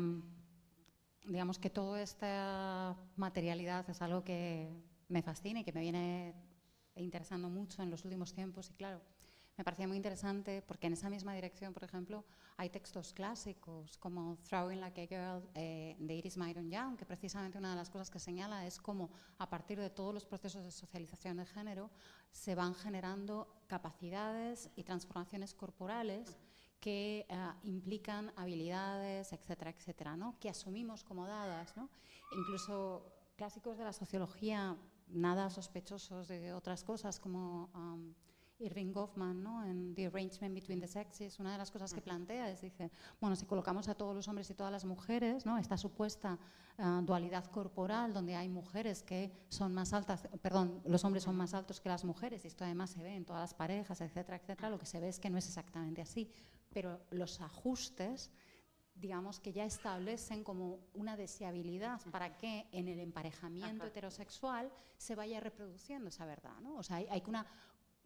digamos que toda esta materialidad es algo que me fascina y que me viene interesando mucho en los últimos tiempos. Y claro, me parecía muy interesante porque en esa misma dirección, por ejemplo, hay textos clásicos como Throwing Like a Girl eh, de Iris Myron Young, que precisamente una de las cosas que señala es cómo a partir de todos los procesos de socialización de género se van generando capacidades y transformaciones corporales que ah, implican habilidades, etcétera, etcétera, ¿no? que asumimos como dadas. ¿no? Incluso clásicos de la sociología, nada sospechosos de otras cosas, como um, Irving Goffman, ¿no? en The Arrangement Between the Sexes, una de las cosas que plantea es, dice, bueno, si colocamos a todos los hombres y todas las mujeres, ¿no? esta supuesta ah, dualidad corporal, donde hay mujeres que son más altas, perdón, los hombres son más altos que las mujeres, y esto además se ve en todas las parejas, etcétera, etcétera, lo que se ve es que no es exactamente así, pero los ajustes digamos que ya establecen como una deseabilidad para que en el emparejamiento heterosexual se vaya reproduciendo esa verdad, ¿no? O sea, hay, hay una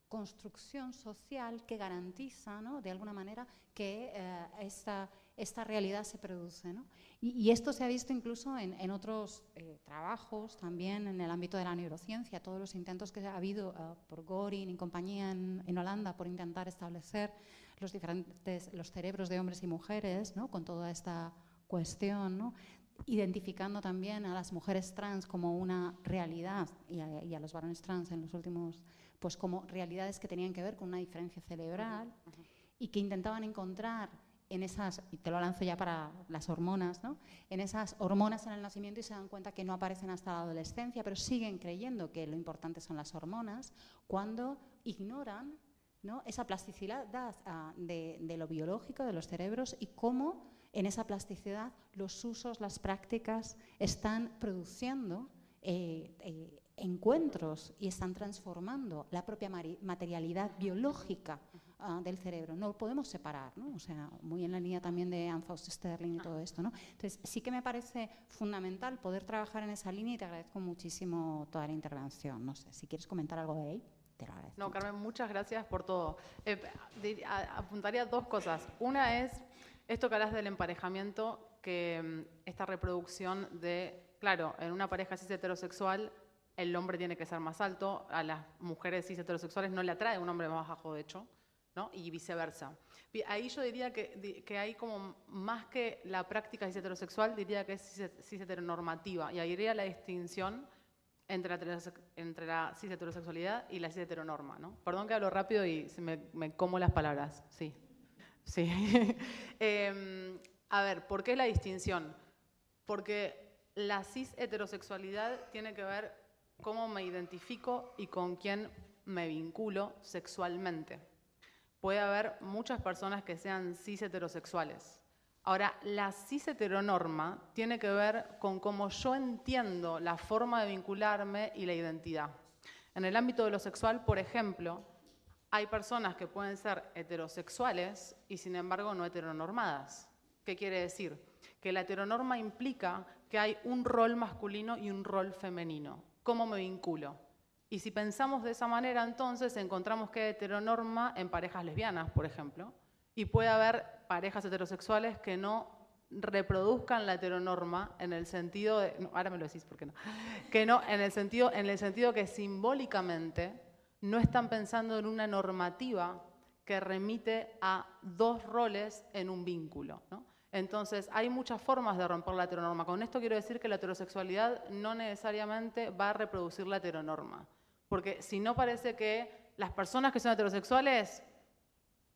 construcción social que garantiza, ¿no? de alguna manera, que eh, esta, esta realidad se produce. ¿no? Y, y, esto se ha visto incluso en, en otros eh, trabajos, también en el ámbito de la neurociencia, todos los intentos que ha habido uh, por Gorin y compañía en, en, Holanda por intentar establecer los diferentes los cerebros de hombres y mujeres, ¿no? con toda esta cuestión, ¿no? identificando también a las mujeres trans como una realidad y a, y a los varones trans en los últimos pues como realidades que tenían que ver con una diferencia cerebral y que intentaban encontrar en esas, y te lo lanzo ya para las hormonas, ¿no? en esas hormonas en el nacimiento y se dan cuenta que no aparecen hasta la adolescencia, pero siguen creyendo que lo importante son las hormonas, cuando ignoran ¿no? esa plasticidad de, de lo biológico de los cerebros y cómo en esa plasticidad los usos, las prácticas están produciendo eh, eh, encuentros y están transformando la propia materialidad biológica uh, del cerebro. No lo podemos separar, ¿no? O sea, muy en la línea también de Anne Faust Sterling y todo esto, ¿no? Entonces, sí que me parece fundamental poder trabajar en esa línea y te agradezco muchísimo toda la intervención. No sé, si quieres comentar algo de ahí. Te lo agradezco no, Carmen, muchas gracias por todo. Eh, apuntaría dos cosas. Una es esto que hablas del emparejamiento, que mm, esta reproducción de, claro, en una pareja cis heterosexual el hombre tiene que ser más alto, a las mujeres cis heterosexuales no le atrae un hombre más bajo, de hecho, ¿no? y viceversa. Ahí yo diría que, que hay como más que la práctica cis heterosexual, diría que es cis heteronormativa, y ahí iría la distinción entre la, entre la cis heterosexualidad y la cis heteronorma. ¿no? Perdón que hablo rápido y me como las palabras, sí. sí. eh, a ver, ¿por qué la distinción? Porque la cis heterosexualidad tiene que ver cómo me identifico y con quién me vinculo sexualmente. Puede haber muchas personas que sean cis heterosexuales. Ahora, la cis heteronorma tiene que ver con cómo yo entiendo la forma de vincularme y la identidad. En el ámbito de lo sexual, por ejemplo, hay personas que pueden ser heterosexuales y sin embargo no heteronormadas. ¿Qué quiere decir? Que la heteronorma implica que hay un rol masculino y un rol femenino cómo me vinculo. Y si pensamos de esa manera, entonces encontramos que hay heteronorma en parejas lesbianas, por ejemplo, y puede haber parejas heterosexuales que no reproduzcan la heteronorma en el sentido no, ahora me lo decís, ¿por qué no? Que no, en el sentido, en el sentido que simbólicamente no están pensando en una normativa que remite a dos roles en un vínculo, ¿no? Entonces, hay muchas formas de romper la heteronorma. Con esto quiero decir que la heterosexualidad no necesariamente va a reproducir la heteronorma. Porque si no parece que las personas que son heterosexuales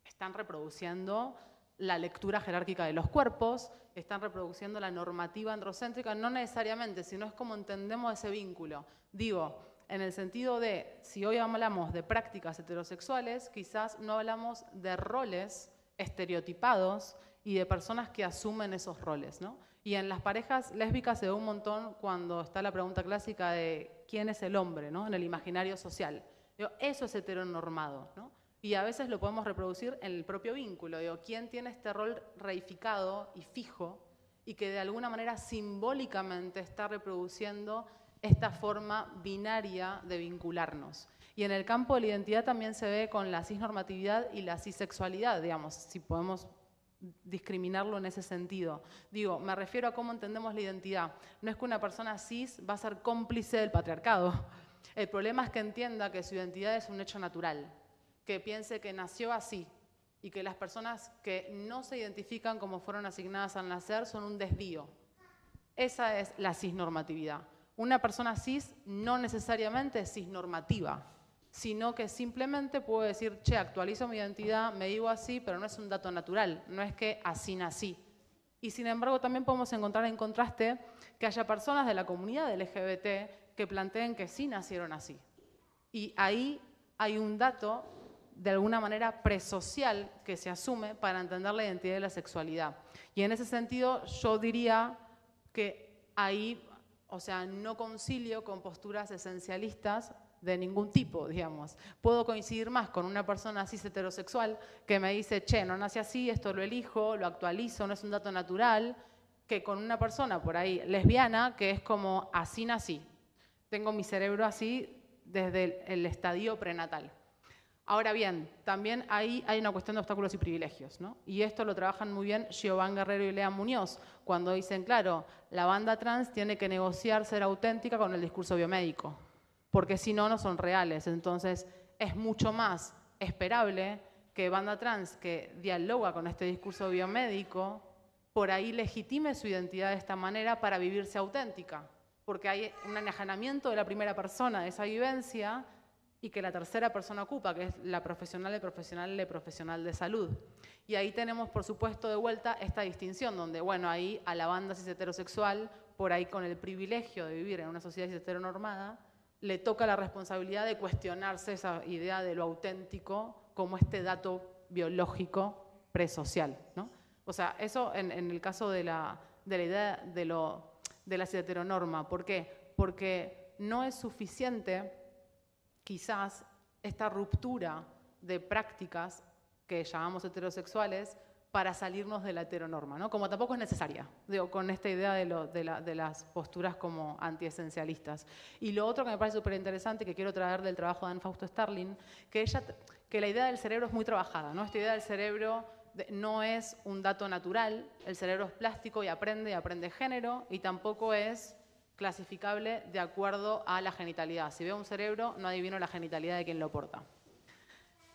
están reproduciendo la lectura jerárquica de los cuerpos, están reproduciendo la normativa androcéntrica, no necesariamente, sino es como entendemos ese vínculo. Digo, en el sentido de, si hoy hablamos de prácticas heterosexuales, quizás no hablamos de roles estereotipados, y de personas que asumen esos roles. ¿no? Y en las parejas lésbicas se ve un montón cuando está la pregunta clásica de quién es el hombre ¿no? en el imaginario social. Digo, eso es heteronormado. ¿no? Y a veces lo podemos reproducir en el propio vínculo. Digo, ¿quién tiene este rol reificado y fijo y que de alguna manera simbólicamente está reproduciendo esta forma binaria de vincularnos? Y en el campo de la identidad también se ve con la cisnormatividad y la cisexualidad, digamos, si podemos discriminarlo en ese sentido. Digo, me refiero a cómo entendemos la identidad. No es que una persona cis va a ser cómplice del patriarcado. El problema es que entienda que su identidad es un hecho natural, que piense que nació así y que las personas que no se identifican como fueron asignadas al nacer son un desvío. Esa es la cisnormatividad. Una persona cis no necesariamente es cisnormativa. Sino que simplemente puedo decir, che, actualizo mi identidad, me digo así, pero no es un dato natural, no es que así nací. Y sin embargo también podemos encontrar en contraste que haya personas de la comunidad LGBT que planteen que sí nacieron así. Y ahí hay un dato de alguna manera presocial que se asume para entender la identidad y la sexualidad. Y en ese sentido yo diría que ahí, o sea, no concilio con posturas esencialistas de ningún tipo, digamos. Puedo coincidir más con una persona cis heterosexual que me dice, che, no nace así, esto lo elijo, lo actualizo, no es un dato natural, que con una persona por ahí lesbiana que es como, así nací. Tengo mi cerebro así desde el, estadio prenatal. Ahora bien, también ahí hay una cuestión de obstáculos y privilegios, ¿no? Y esto lo trabajan muy bien Giovanni Guerrero y Lea Muñoz, cuando dicen, claro, la banda trans tiene que negociar ser auténtica con el discurso biomédico porque si no, no son reales. Entonces, es mucho más esperable que banda trans que dialoga con este discurso biomédico, por ahí legitime su identidad de esta manera para vivirse auténtica, porque hay un enajenamiento de la primera persona de esa vivencia y que la tercera persona ocupa, que es la profesional, el profesional, el profesional de salud. Y ahí tenemos, por supuesto, de vuelta esta distinción, donde, bueno, ahí a la banda cis heterosexual, por ahí con el privilegio de vivir en una sociedad cis heteronormada, le toca la responsabilidad de cuestionarse esa idea de lo auténtico como este dato biológico presocial. ¿no? O sea, eso en, el caso de la, de la idea de, lo, de la heteronorma. ¿Por qué? Porque no es suficiente quizás esta ruptura de prácticas que llamamos heterosexuales para salirnos de la heteronorma, ¿no? como tampoco es necesaria, digo, con esta idea de, las posturas como antiesencialistas. Y lo otro que me parece súper interesante, que quiero traer del trabajo de Anne Fausto Starling, que, ella, que la idea del cerebro es muy trabajada, ¿no? esta idea del cerebro no es un dato natural, el cerebro es plástico y aprende y aprende género, y tampoco es clasificable de acuerdo a la genitalidad. Si veo un cerebro, no adivino la genitalidad de quien lo porta.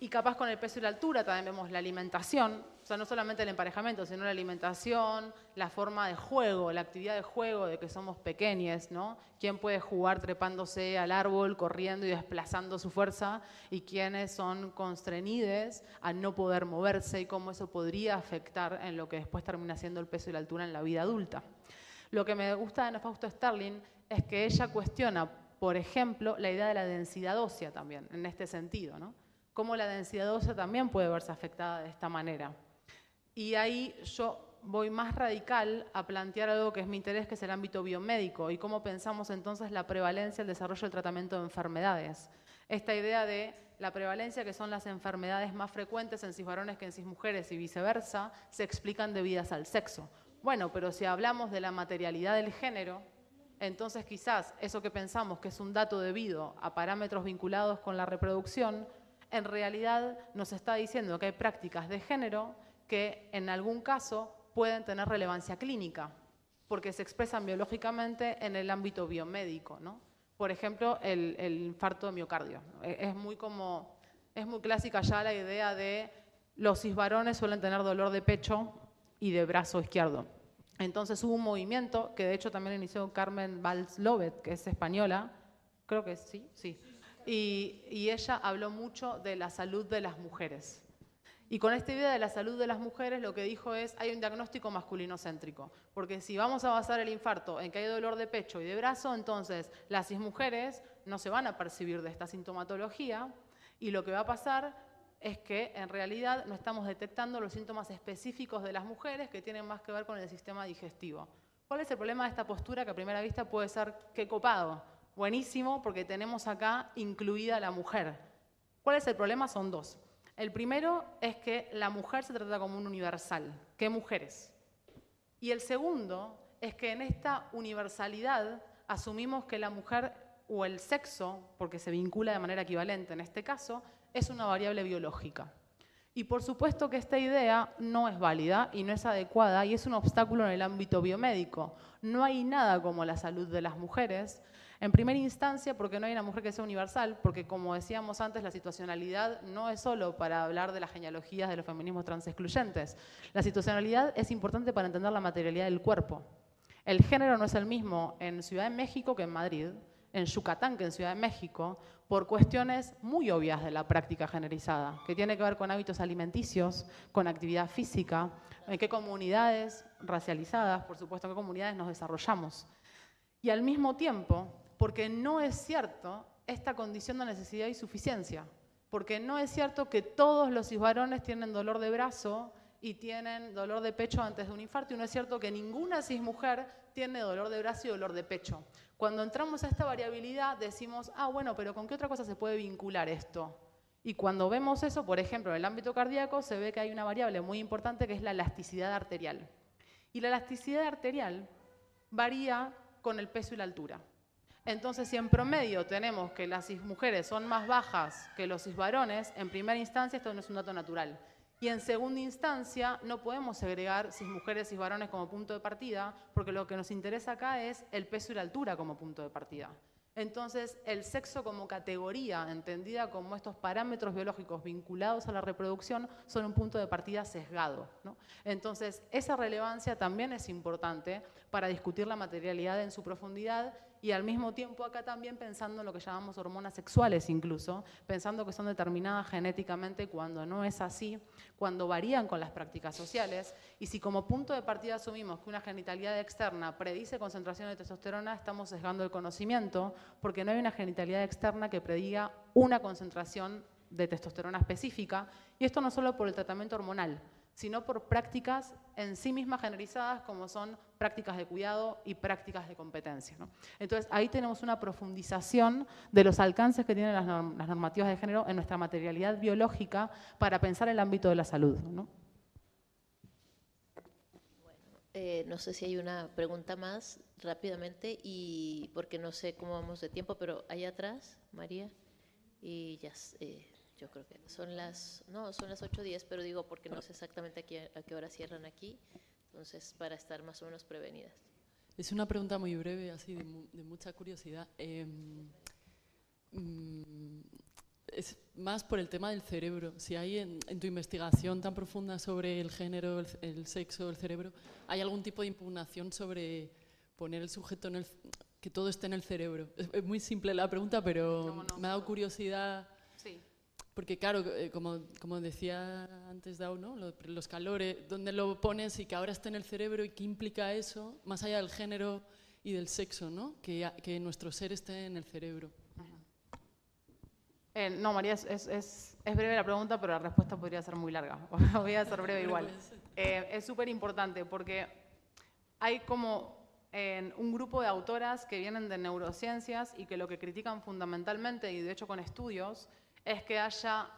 Y capaz con el peso y la altura también vemos la alimentación, o sea, no solamente el emparejamiento, sino la alimentación, la forma de juego, la actividad de juego de que somos pequeños, ¿no? ¿Quién puede jugar trepándose al árbol, corriendo y desplazando su fuerza? ¿Y quiénes son constreñidos a no poder moverse y cómo eso podría afectar en lo que después termina siendo el peso y la altura en la vida adulta? Lo que me gusta de Ana Fausto Starling es que ella cuestiona, por ejemplo, la idea de la densidad ósea también, en este sentido, ¿no? Cómo la densidad ósea también puede verse afectada de esta manera. Y ahí yo voy más radical a plantear algo que es mi interés, que es el ámbito biomédico, y cómo pensamos entonces la prevalencia, el desarrollo del tratamiento de enfermedades. Esta idea de la prevalencia, que son las enfermedades más frecuentes en cis varones que en cis mujeres y viceversa, se explican debidas al sexo. Bueno, pero si hablamos de la materialidad del género, entonces quizás eso que pensamos que es un dato debido a parámetros vinculados con la reproducción, en realidad nos está diciendo que hay prácticas de género que en algún caso pueden tener relevancia clínica, porque se expresan biológicamente en el ámbito biomédico. ¿no? Por ejemplo, el, infarto de miocardio. E, es muy, como, es muy clásica ya la idea de los cisvarones suelen tener dolor de pecho y de brazo izquierdo. Entonces hubo un movimiento que de hecho también inició Carmen Valls Lobet, que es española, creo que sí, sí, y, ella habló mucho de la salud de las mujeres. Y con esta idea de la salud de las mujeres lo que dijo es, hay un diagnóstico masculinocéntrico, porque si vamos a basar el infarto en que hay dolor de pecho y de brazo, entonces las mujeres no se van a percibir de esta sintomatología y lo que va a pasar es que en realidad no estamos detectando los síntomas específicos de las mujeres que tienen más que ver con el sistema digestivo. ¿Cuál es el problema de esta postura que a primera vista puede ser qué copado? Buenísimo, porque tenemos acá incluida la mujer. ¿Cuál es el problema? Son dos. El primero es que la mujer se trata como un universal. ¿Qué mujeres? Y el segundo es que en esta universalidad asumimos que la mujer o el sexo, porque se vincula de manera equivalente en este caso, es una variable biológica. Y por supuesto que esta idea no es válida y no es adecuada y es un obstáculo en el ámbito biomédico. No hay nada como la salud de las mujeres, en primera instancia, porque no hay una mujer que sea universal, porque como decíamos antes, la situacionalidad no es solo para hablar de las genealogías de los feminismos transexcluyentes. La situacionalidad es importante para entender la materialidad del cuerpo. El género no es el mismo en Ciudad de México que en Madrid, en Yucatán que en Ciudad de México por cuestiones muy obvias de la práctica generalizada, que tiene que ver con hábitos alimenticios, con actividad física, en qué comunidades racializadas, por supuesto, en qué comunidades nos desarrollamos. Y al mismo tiempo, porque no es cierto esta condición de necesidad y suficiencia, porque no es cierto que todos los cisvarones tienen dolor de brazo y tienen dolor de pecho antes de un infarto, y no es cierto que ninguna cismujer tiene dolor de brazo y dolor de pecho. Cuando entramos a esta variabilidad decimos, ah, bueno, pero ¿con qué otra cosa se puede vincular esto? Y cuando vemos eso, por ejemplo, en el ámbito cardíaco, se ve que hay una variable muy importante que es la elasticidad arterial. Y la elasticidad arterial varía con el peso y la altura. Entonces, si en promedio tenemos que las mujeres son más bajas que los varones, en primera instancia esto no es un dato natural. Y en segunda instancia, no podemos segregar cis mujeres y varones como punto de partida, porque lo que nos interesa acá es el peso y la altura como punto de partida. Entonces, el sexo como categoría, entendida como estos parámetros biológicos vinculados a la reproducción, son un punto de partida sesgado. Entonces, esa relevancia también es importante para discutir la materialidad en su profundidad y al mismo tiempo acá también pensando en lo que llamamos hormonas sexuales incluso, pensando que son determinadas genéticamente cuando no es así, cuando varían con las prácticas sociales, y si como punto de partida asumimos que una genitalidad externa predice concentración de testosterona, estamos sesgando el conocimiento, porque no hay una genitalidad externa que prediga una concentración de testosterona específica, y esto no solo por el tratamiento hormonal, sino por prácticas en sí mismas generalizadas como son prácticas de cuidado y prácticas de competencia. Entonces, ahí tenemos una profundización de los alcances que tienen las, normativas de género en nuestra materialidad biológica para pensar el ámbito de la salud. ¿no? Eh, no sé si hay una pregunta más rápidamente y porque no sé cómo vamos de tiempo, pero allá atrás, María, y ya. Eh, yo creo que son las, no, son las 8.10, pero digo porque no sé exactamente a qué, a qué hora cierran aquí, entonces para estar más o menos prevenidas. Es una pregunta muy breve, así de, mucha curiosidad. Mm, es más por el tema del cerebro. Si hay en, tu investigación tan profunda sobre el género, el, sexo, el cerebro, ¿hay algún tipo de impugnación sobre poner el sujeto en el... que todo esté en el cerebro? Es, muy simple la pregunta, pero me ha dado curiosidad porque claro, eh, como, como, decía antes Dao, ¿no? los, calores, dónde lo pones y que ahora está en el cerebro y qué implica eso, más allá del género y del sexo, ¿no? que, que nuestro ser esté en el cerebro. Eh, no, María, es, es, es, breve la pregunta, pero la respuesta podría ser muy larga. Voy a ser breve igual. Eh, es súper importante porque hay como un grupo de autoras que vienen de neurociencias y que lo que critican fundamentalmente, y de hecho con estudios, es que haya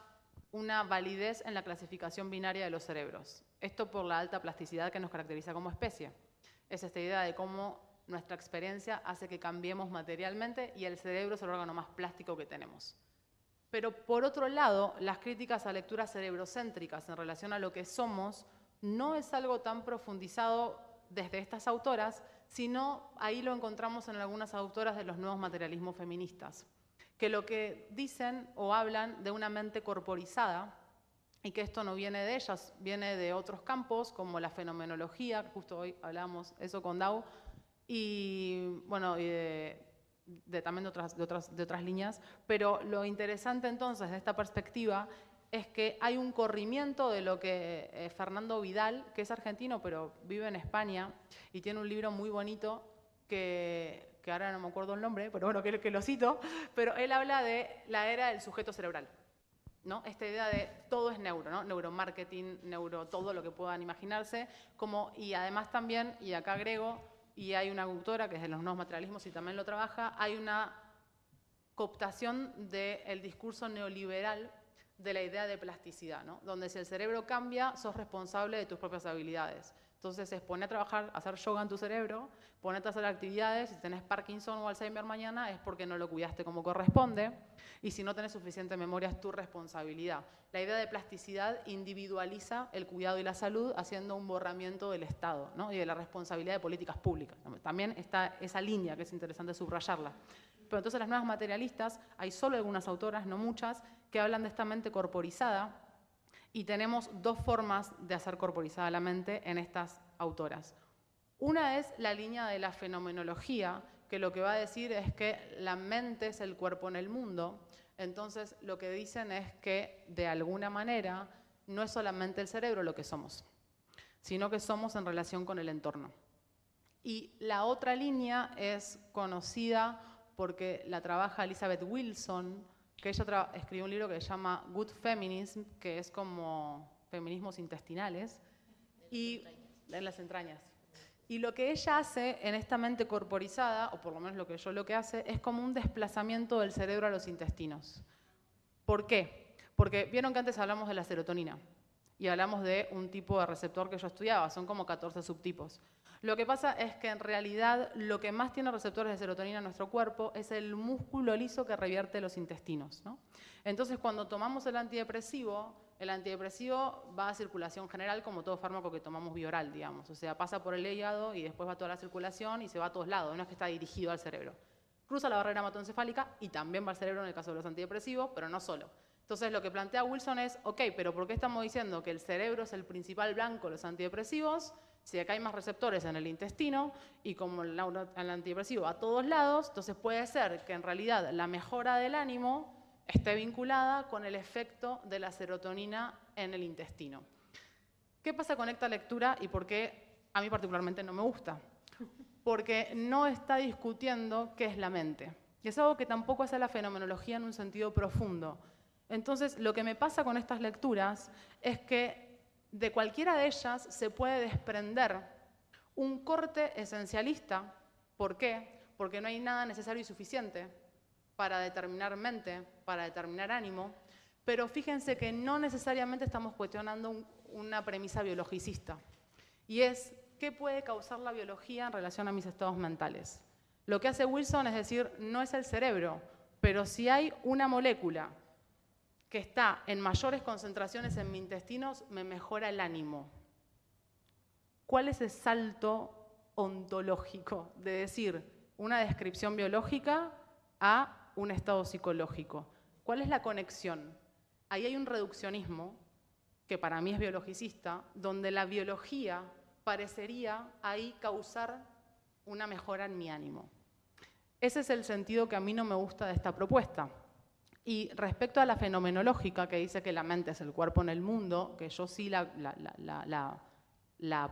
una validez en la clasificación binaria de los cerebros. Esto por la alta plasticidad que nos caracteriza como especie. Es esta idea de cómo nuestra experiencia hace que cambiemos materialmente y el cerebro es el órgano más plástico que tenemos. Pero por otro lado, las críticas a lecturas cerebrocéntricas en relación a lo que somos no es algo tan profundizado desde estas autoras, sino ahí lo encontramos en algunas autoras de los nuevos materialismos feministas que lo que dicen o hablan de una mente corporizada y que esto no viene de ellas, viene de otros campos como la fenomenología, justo hoy hablamos eso con Dao, y bueno, de, también de otras, de, otras, de otras líneas, pero lo interesante entonces de esta perspectiva es que hay un corrimiento de lo que eh, Fernando Vidal, que es argentino pero vive en España y tiene un libro muy bonito que que ahora no me acuerdo el nombre, pero bueno, que, lo cito, pero él habla de la era del sujeto cerebral. ¿no? Esta idea de todo es neuro, ¿no? neuromarketing, neuro, todo lo que puedan imaginarse, como, y además también, y acá agrego, y hay una autora que es de los nuevos materialismos y también lo trabaja, hay una cooptación del discurso neoliberal de la idea de plasticidad, ¿no? donde si el cerebro cambia, sos responsable de tus propias habilidades. Entonces es poner a trabajar, hacer yoga en tu cerebro, ponerte a hacer actividades, si tenés Parkinson o Alzheimer mañana es porque no lo cuidaste como corresponde, y si no tenés suficiente memoria es tu responsabilidad. La idea de plasticidad individualiza el cuidado y la salud haciendo un borramiento del Estado y de la responsabilidad de políticas públicas. También está esa línea que es interesante subrayarla. Pero entonces las nuevas materialistas, hay solo algunas autoras, no muchas, que hablan de esta mente corporizada, y tenemos dos formas de hacer corporizada la mente en estas autoras. Una es la línea de la fenomenología, que lo que va a decir es que la mente es el cuerpo en el mundo. Entonces, lo que dicen es que de alguna manera no es solamente el cerebro lo que somos, sino que somos en relación con el entorno. Y la otra línea es conocida porque la trabaja Elizabeth Wilson, que ella escribió un libro que se llama Good Feminism, que es como feminismos intestinales, y en las entrañas. Y lo que ella hace en esta mente corporizada, o por lo menos lo que yo lo que hace, es como un desplazamiento del cerebro a los intestinos. ¿Por qué? Porque vieron que antes hablamos de la serotonina y hablamos de un tipo de receptor que yo estudiaba, son como 14 subtipos. Lo que pasa es que en realidad lo que más tiene receptores de serotonina en nuestro cuerpo es el músculo liso que revierte los intestinos. Entonces, cuando tomamos el antidepresivo, el antidepresivo va a circulación general como todo fármaco que tomamos bioral, digamos. O sea, pasa por el hígado y después va a toda la circulación y se va a todos lados, no es que está dirigido al cerebro. Cruza la barrera hematoencefálica y también va al cerebro en el caso de los antidepresivos, pero no solo. Entonces, lo que plantea Wilson es, ok, pero ¿por qué estamos diciendo que el cerebro es el principal blanco de los antidepresivos? Si acá hay más receptores en el intestino y como el, el antidepresivo a todos lados, entonces puede ser que en realidad la mejora del ánimo esté vinculada con el efecto de la serotonina en el intestino. ¿Qué pasa con esta lectura y por qué a mí particularmente no me gusta? Porque no está discutiendo qué es la mente. Y es algo que tampoco hace la fenomenología en un sentido profundo. Entonces, lo que me pasa con estas lecturas es que de cualquiera de ellas se puede desprender un corte esencialista. ¿Por qué? Porque no hay nada necesario y suficiente para determinar mente, para determinar ánimo, pero fíjense que no necesariamente estamos cuestionando una premisa biologicista, y es qué puede causar la biología en relación a mis estados mentales. Lo que hace Wilson es decir, no es el cerebro, pero si hay una molécula que está en mayores concentraciones en mis intestinos, me mejora el ánimo. ¿Cuál es el salto ontológico de decir una descripción biológica a un estado psicológico? ¿Cuál es la conexión? Ahí hay un reduccionismo, que para mí es biologicista, donde la biología parecería ahí causar una mejora en mi ánimo. Ese es el sentido que a mí no me gusta de esta propuesta. Y respecto a la fenomenológica, que dice que la mente es el cuerpo en el mundo, que yo sí la, la,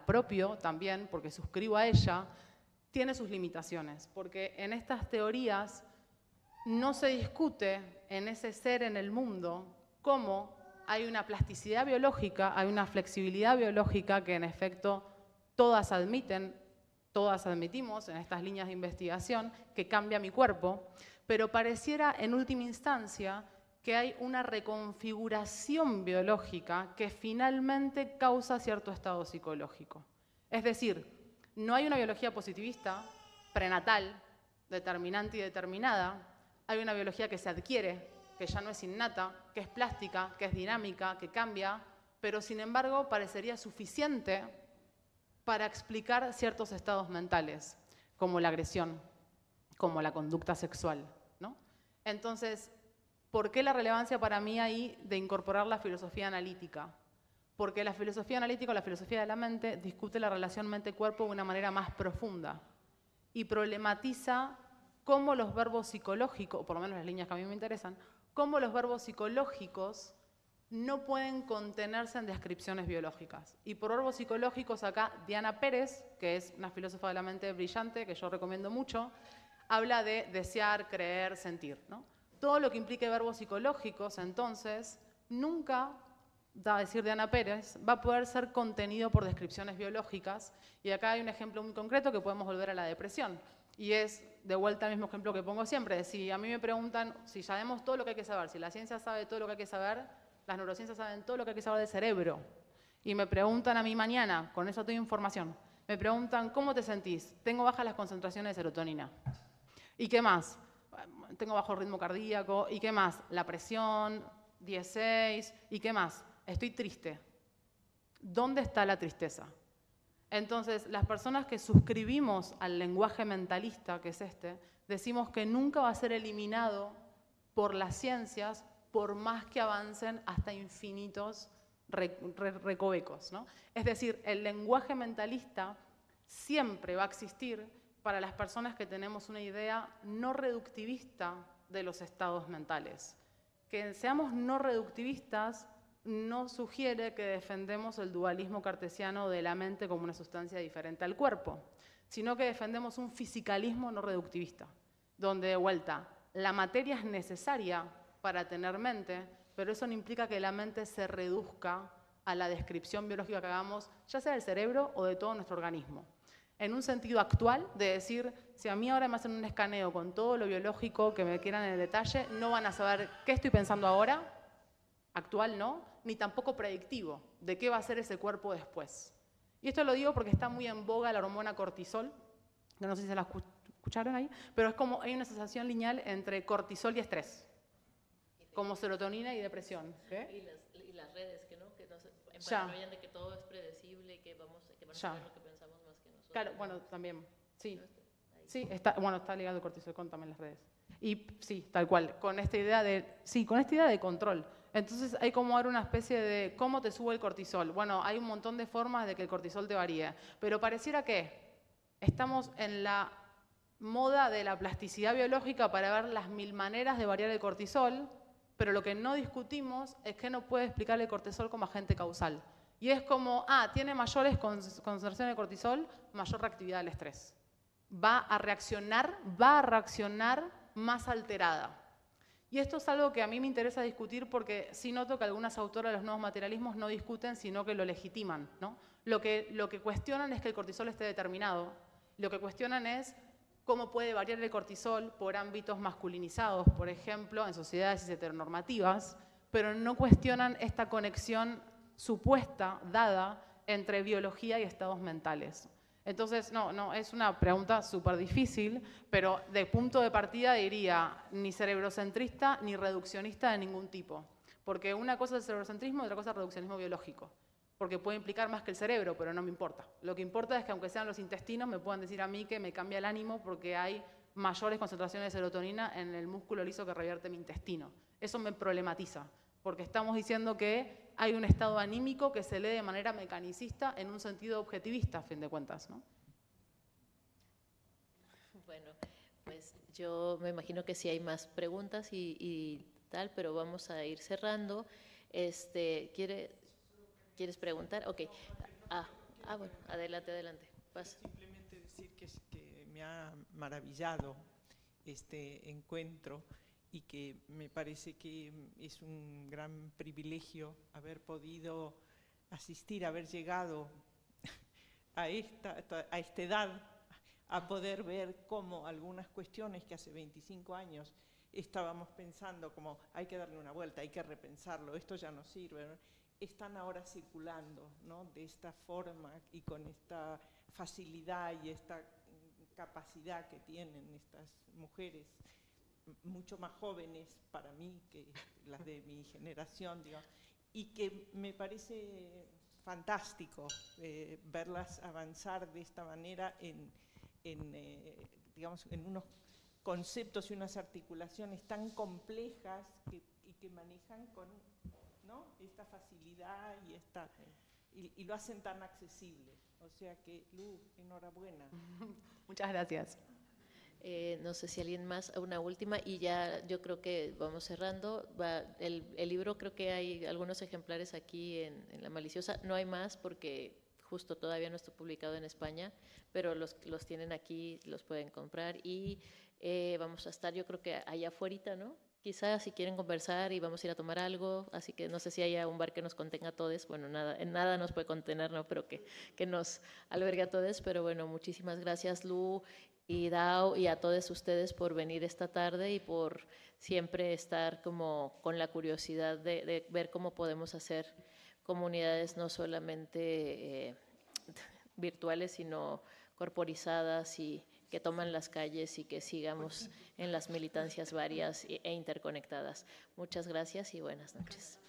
también, porque suscribo a ella, tiene sus limitaciones, porque en estas teorías no se discute en ese ser en el mundo cómo hay una plasticidad biológica, hay una flexibilidad biológica que en efecto todas admiten, todas admitimos en estas líneas de investigación, que cambia mi cuerpo, pero pareciera en última instancia que hay una reconfiguración biológica que finalmente causa cierto estado psicológico. Es decir, no hay una biología positivista, prenatal, determinante y determinada, hay una biología que se adquiere, que ya no es innata, que es plástica, que es dinámica, que cambia, pero sin embargo parecería suficiente para explicar ciertos estados mentales, como la agresión, como la conducta sexual. Entonces, ¿por qué la relevancia para mí ahí de incorporar la filosofía analítica? Porque la filosofía analítica o la filosofía de la mente discute la relación mente-cuerpo de una manera más profunda y problematiza cómo los verbos psicológicos, por lo menos las líneas que a mí me interesan, cómo los verbos psicológicos no pueden contenerse en descripciones biológicas. Y por verbos psicológicos acá Diana Pérez, que es una filósofa de la mente brillante, que yo recomiendo mucho, habla de desear, creer, sentir. Todo lo que implique verbos psicológicos, entonces, nunca, a decir Diana Pérez, va a poder ser contenido por descripciones biológicas. Y acá hay un ejemplo muy concreto que podemos volver a la depresión. Y es de vuelta al mismo ejemplo que pongo siempre. Si a mí me preguntan si sabemos todo lo que hay que saber, si la ciencia sabe todo lo que hay que saber, las neurociencias saben todo lo que hay que saber del cerebro. Y me preguntan a mí mañana, con esa toda información, me preguntan, ¿cómo te sentís? Tengo bajas las concentraciones de serotonina. ¿Y qué más? Tengo bajo ritmo cardíaco. ¿Y qué más? La presión, 16. ¿Y qué más? Estoy triste. ¿Dónde está la tristeza? Entonces, las personas que suscribimos al lenguaje mentalista, que es este, decimos que nunca va a ser eliminado por las ciencias, por más que avancen hasta infinitos recovecos. ¿no? Es decir, el lenguaje mentalista siempre va a existir para las personas que tenemos una idea no reductivista de los estados mentales. Que seamos no reductivistas no sugiere que defendemos el dualismo cartesiano de la mente como una sustancia diferente al cuerpo, sino que defendemos un fisicalismo no reductivista, donde de vuelta la materia es necesaria para tener mente, pero eso no implica que la mente se reduzca a la descripción biológica que hagamos, ya sea del cerebro o de todo nuestro organismo. En un sentido actual, de decir, si a mí ahora me hacen un escaneo con todo lo biológico que me quieran en el detalle, no van a saber qué estoy pensando ahora, actual no, ni tampoco predictivo, de qué va a ser ese cuerpo después. Y esto lo digo porque está muy en boga la hormona cortisol, que no sé si se la escucharon ahí, pero es como hay una asociación lineal entre cortisol y estrés, como serotonina y depresión. Y, las, redes, que no, que nos de que todo es predecible y que vamos que van a saber lo que pensamos más que nosotros. Claro, bueno, también, sí. Sí, está, bueno, está ligado el cortisol con también las redes. Y sí, tal cual, con esta idea de, sí, con esta idea de control. Entonces hay como ahora una especie de cómo te sube el cortisol. Bueno, hay un montón de formas de que el cortisol te varíe, pero pareciera que estamos en la moda de la plasticidad biológica para ver las mil maneras de variar el cortisol, pero lo que no discutimos es que no puede explicar el cortisol como agente causal. Y es como, ah, tiene mayores concentraciones de cortisol, mayor reactividad del estrés. Va a reaccionar, va a reaccionar más alterada. Y esto es algo que a mí me interesa discutir porque sí noto que algunas autoras de los nuevos materialismos no discuten, sino que lo legitiman. ¿no? Lo, que, lo que cuestionan es que el cortisol esté determinado. Lo que cuestionan es cómo puede variar el cortisol por ámbitos masculinizados, por ejemplo, en sociedades heteronormativas, pero no cuestionan esta conexión supuesta, dada, entre biología y estados mentales. Entonces, no, no, es una pregunta súper difícil, pero de punto de partida diría ni cerebrocentrista ni reduccionista de ningún tipo. Porque una cosa es el cerebrocentrismo y otra cosa es el reduccionismo biológico. Porque puede implicar más que el cerebro, pero no me importa. Lo que importa es que aunque sean los intestinos, me puedan decir a mí que me cambia el ánimo porque hay mayores concentraciones de serotonina en el músculo liso que revierte mi intestino. Eso me problematiza, porque estamos diciendo que hay un estado anímico que se lee de manera mecanicista en un sentido objetivista, a fin de cuentas. ¿no? Bueno, pues yo me imagino que sí hay más preguntas y, tal, pero vamos a ir cerrando. Este, ¿quiere, ¿Quieres preguntar? Ok. Ah, ah, bueno, adelante, adelante. Simplemente decir que, que me ha maravillado este encuentro y que me parece que es un gran privilegio haber podido asistir, haber llegado a esta, a esta edad a poder ver cómo algunas cuestiones que hace 25 años estábamos pensando como hay que darle una vuelta, hay que repensarlo, esto ya no sirve, están ahora circulando ¿no? de esta forma y con esta facilidad y esta capacidad que tienen estas mujeres mucho más jóvenes para mí que las de mi generación, y que me parece fantástico eh, verlas avanzar de esta manera en, eh, digamos, en unos conceptos y unas articulaciones tan complejas y que manejan con esta facilidad y, esta, y, lo hacen tan accesible. O sea que, Lu, enhorabuena. Muchas gracias. Eh, no sé si alguien más, una última, y ya yo creo que vamos cerrando. el, libro creo que hay algunos ejemplares aquí en, La Maliciosa, no hay más porque justo todavía no está publicado en España, pero los, los tienen aquí, los pueden comprar y eh, vamos a estar yo creo que allá afuera, ¿no? Quizás si quieren conversar y vamos a ir a tomar algo, así que no sé si haya un bar que nos contenga a todos, bueno, nada, en nada nos puede contener, ¿no? Pero que, que nos albergue a todos, pero bueno, muchísimas gracias Lu y Dao y a todos ustedes por venir esta tarde y por siempre estar como con la curiosidad de, ver cómo podemos hacer comunidades no solamente eh, virtuales, sino corporizadas y que toman las calles y que sigamos en las militancias varias e interconectadas. Muchas gracias y buenas noches.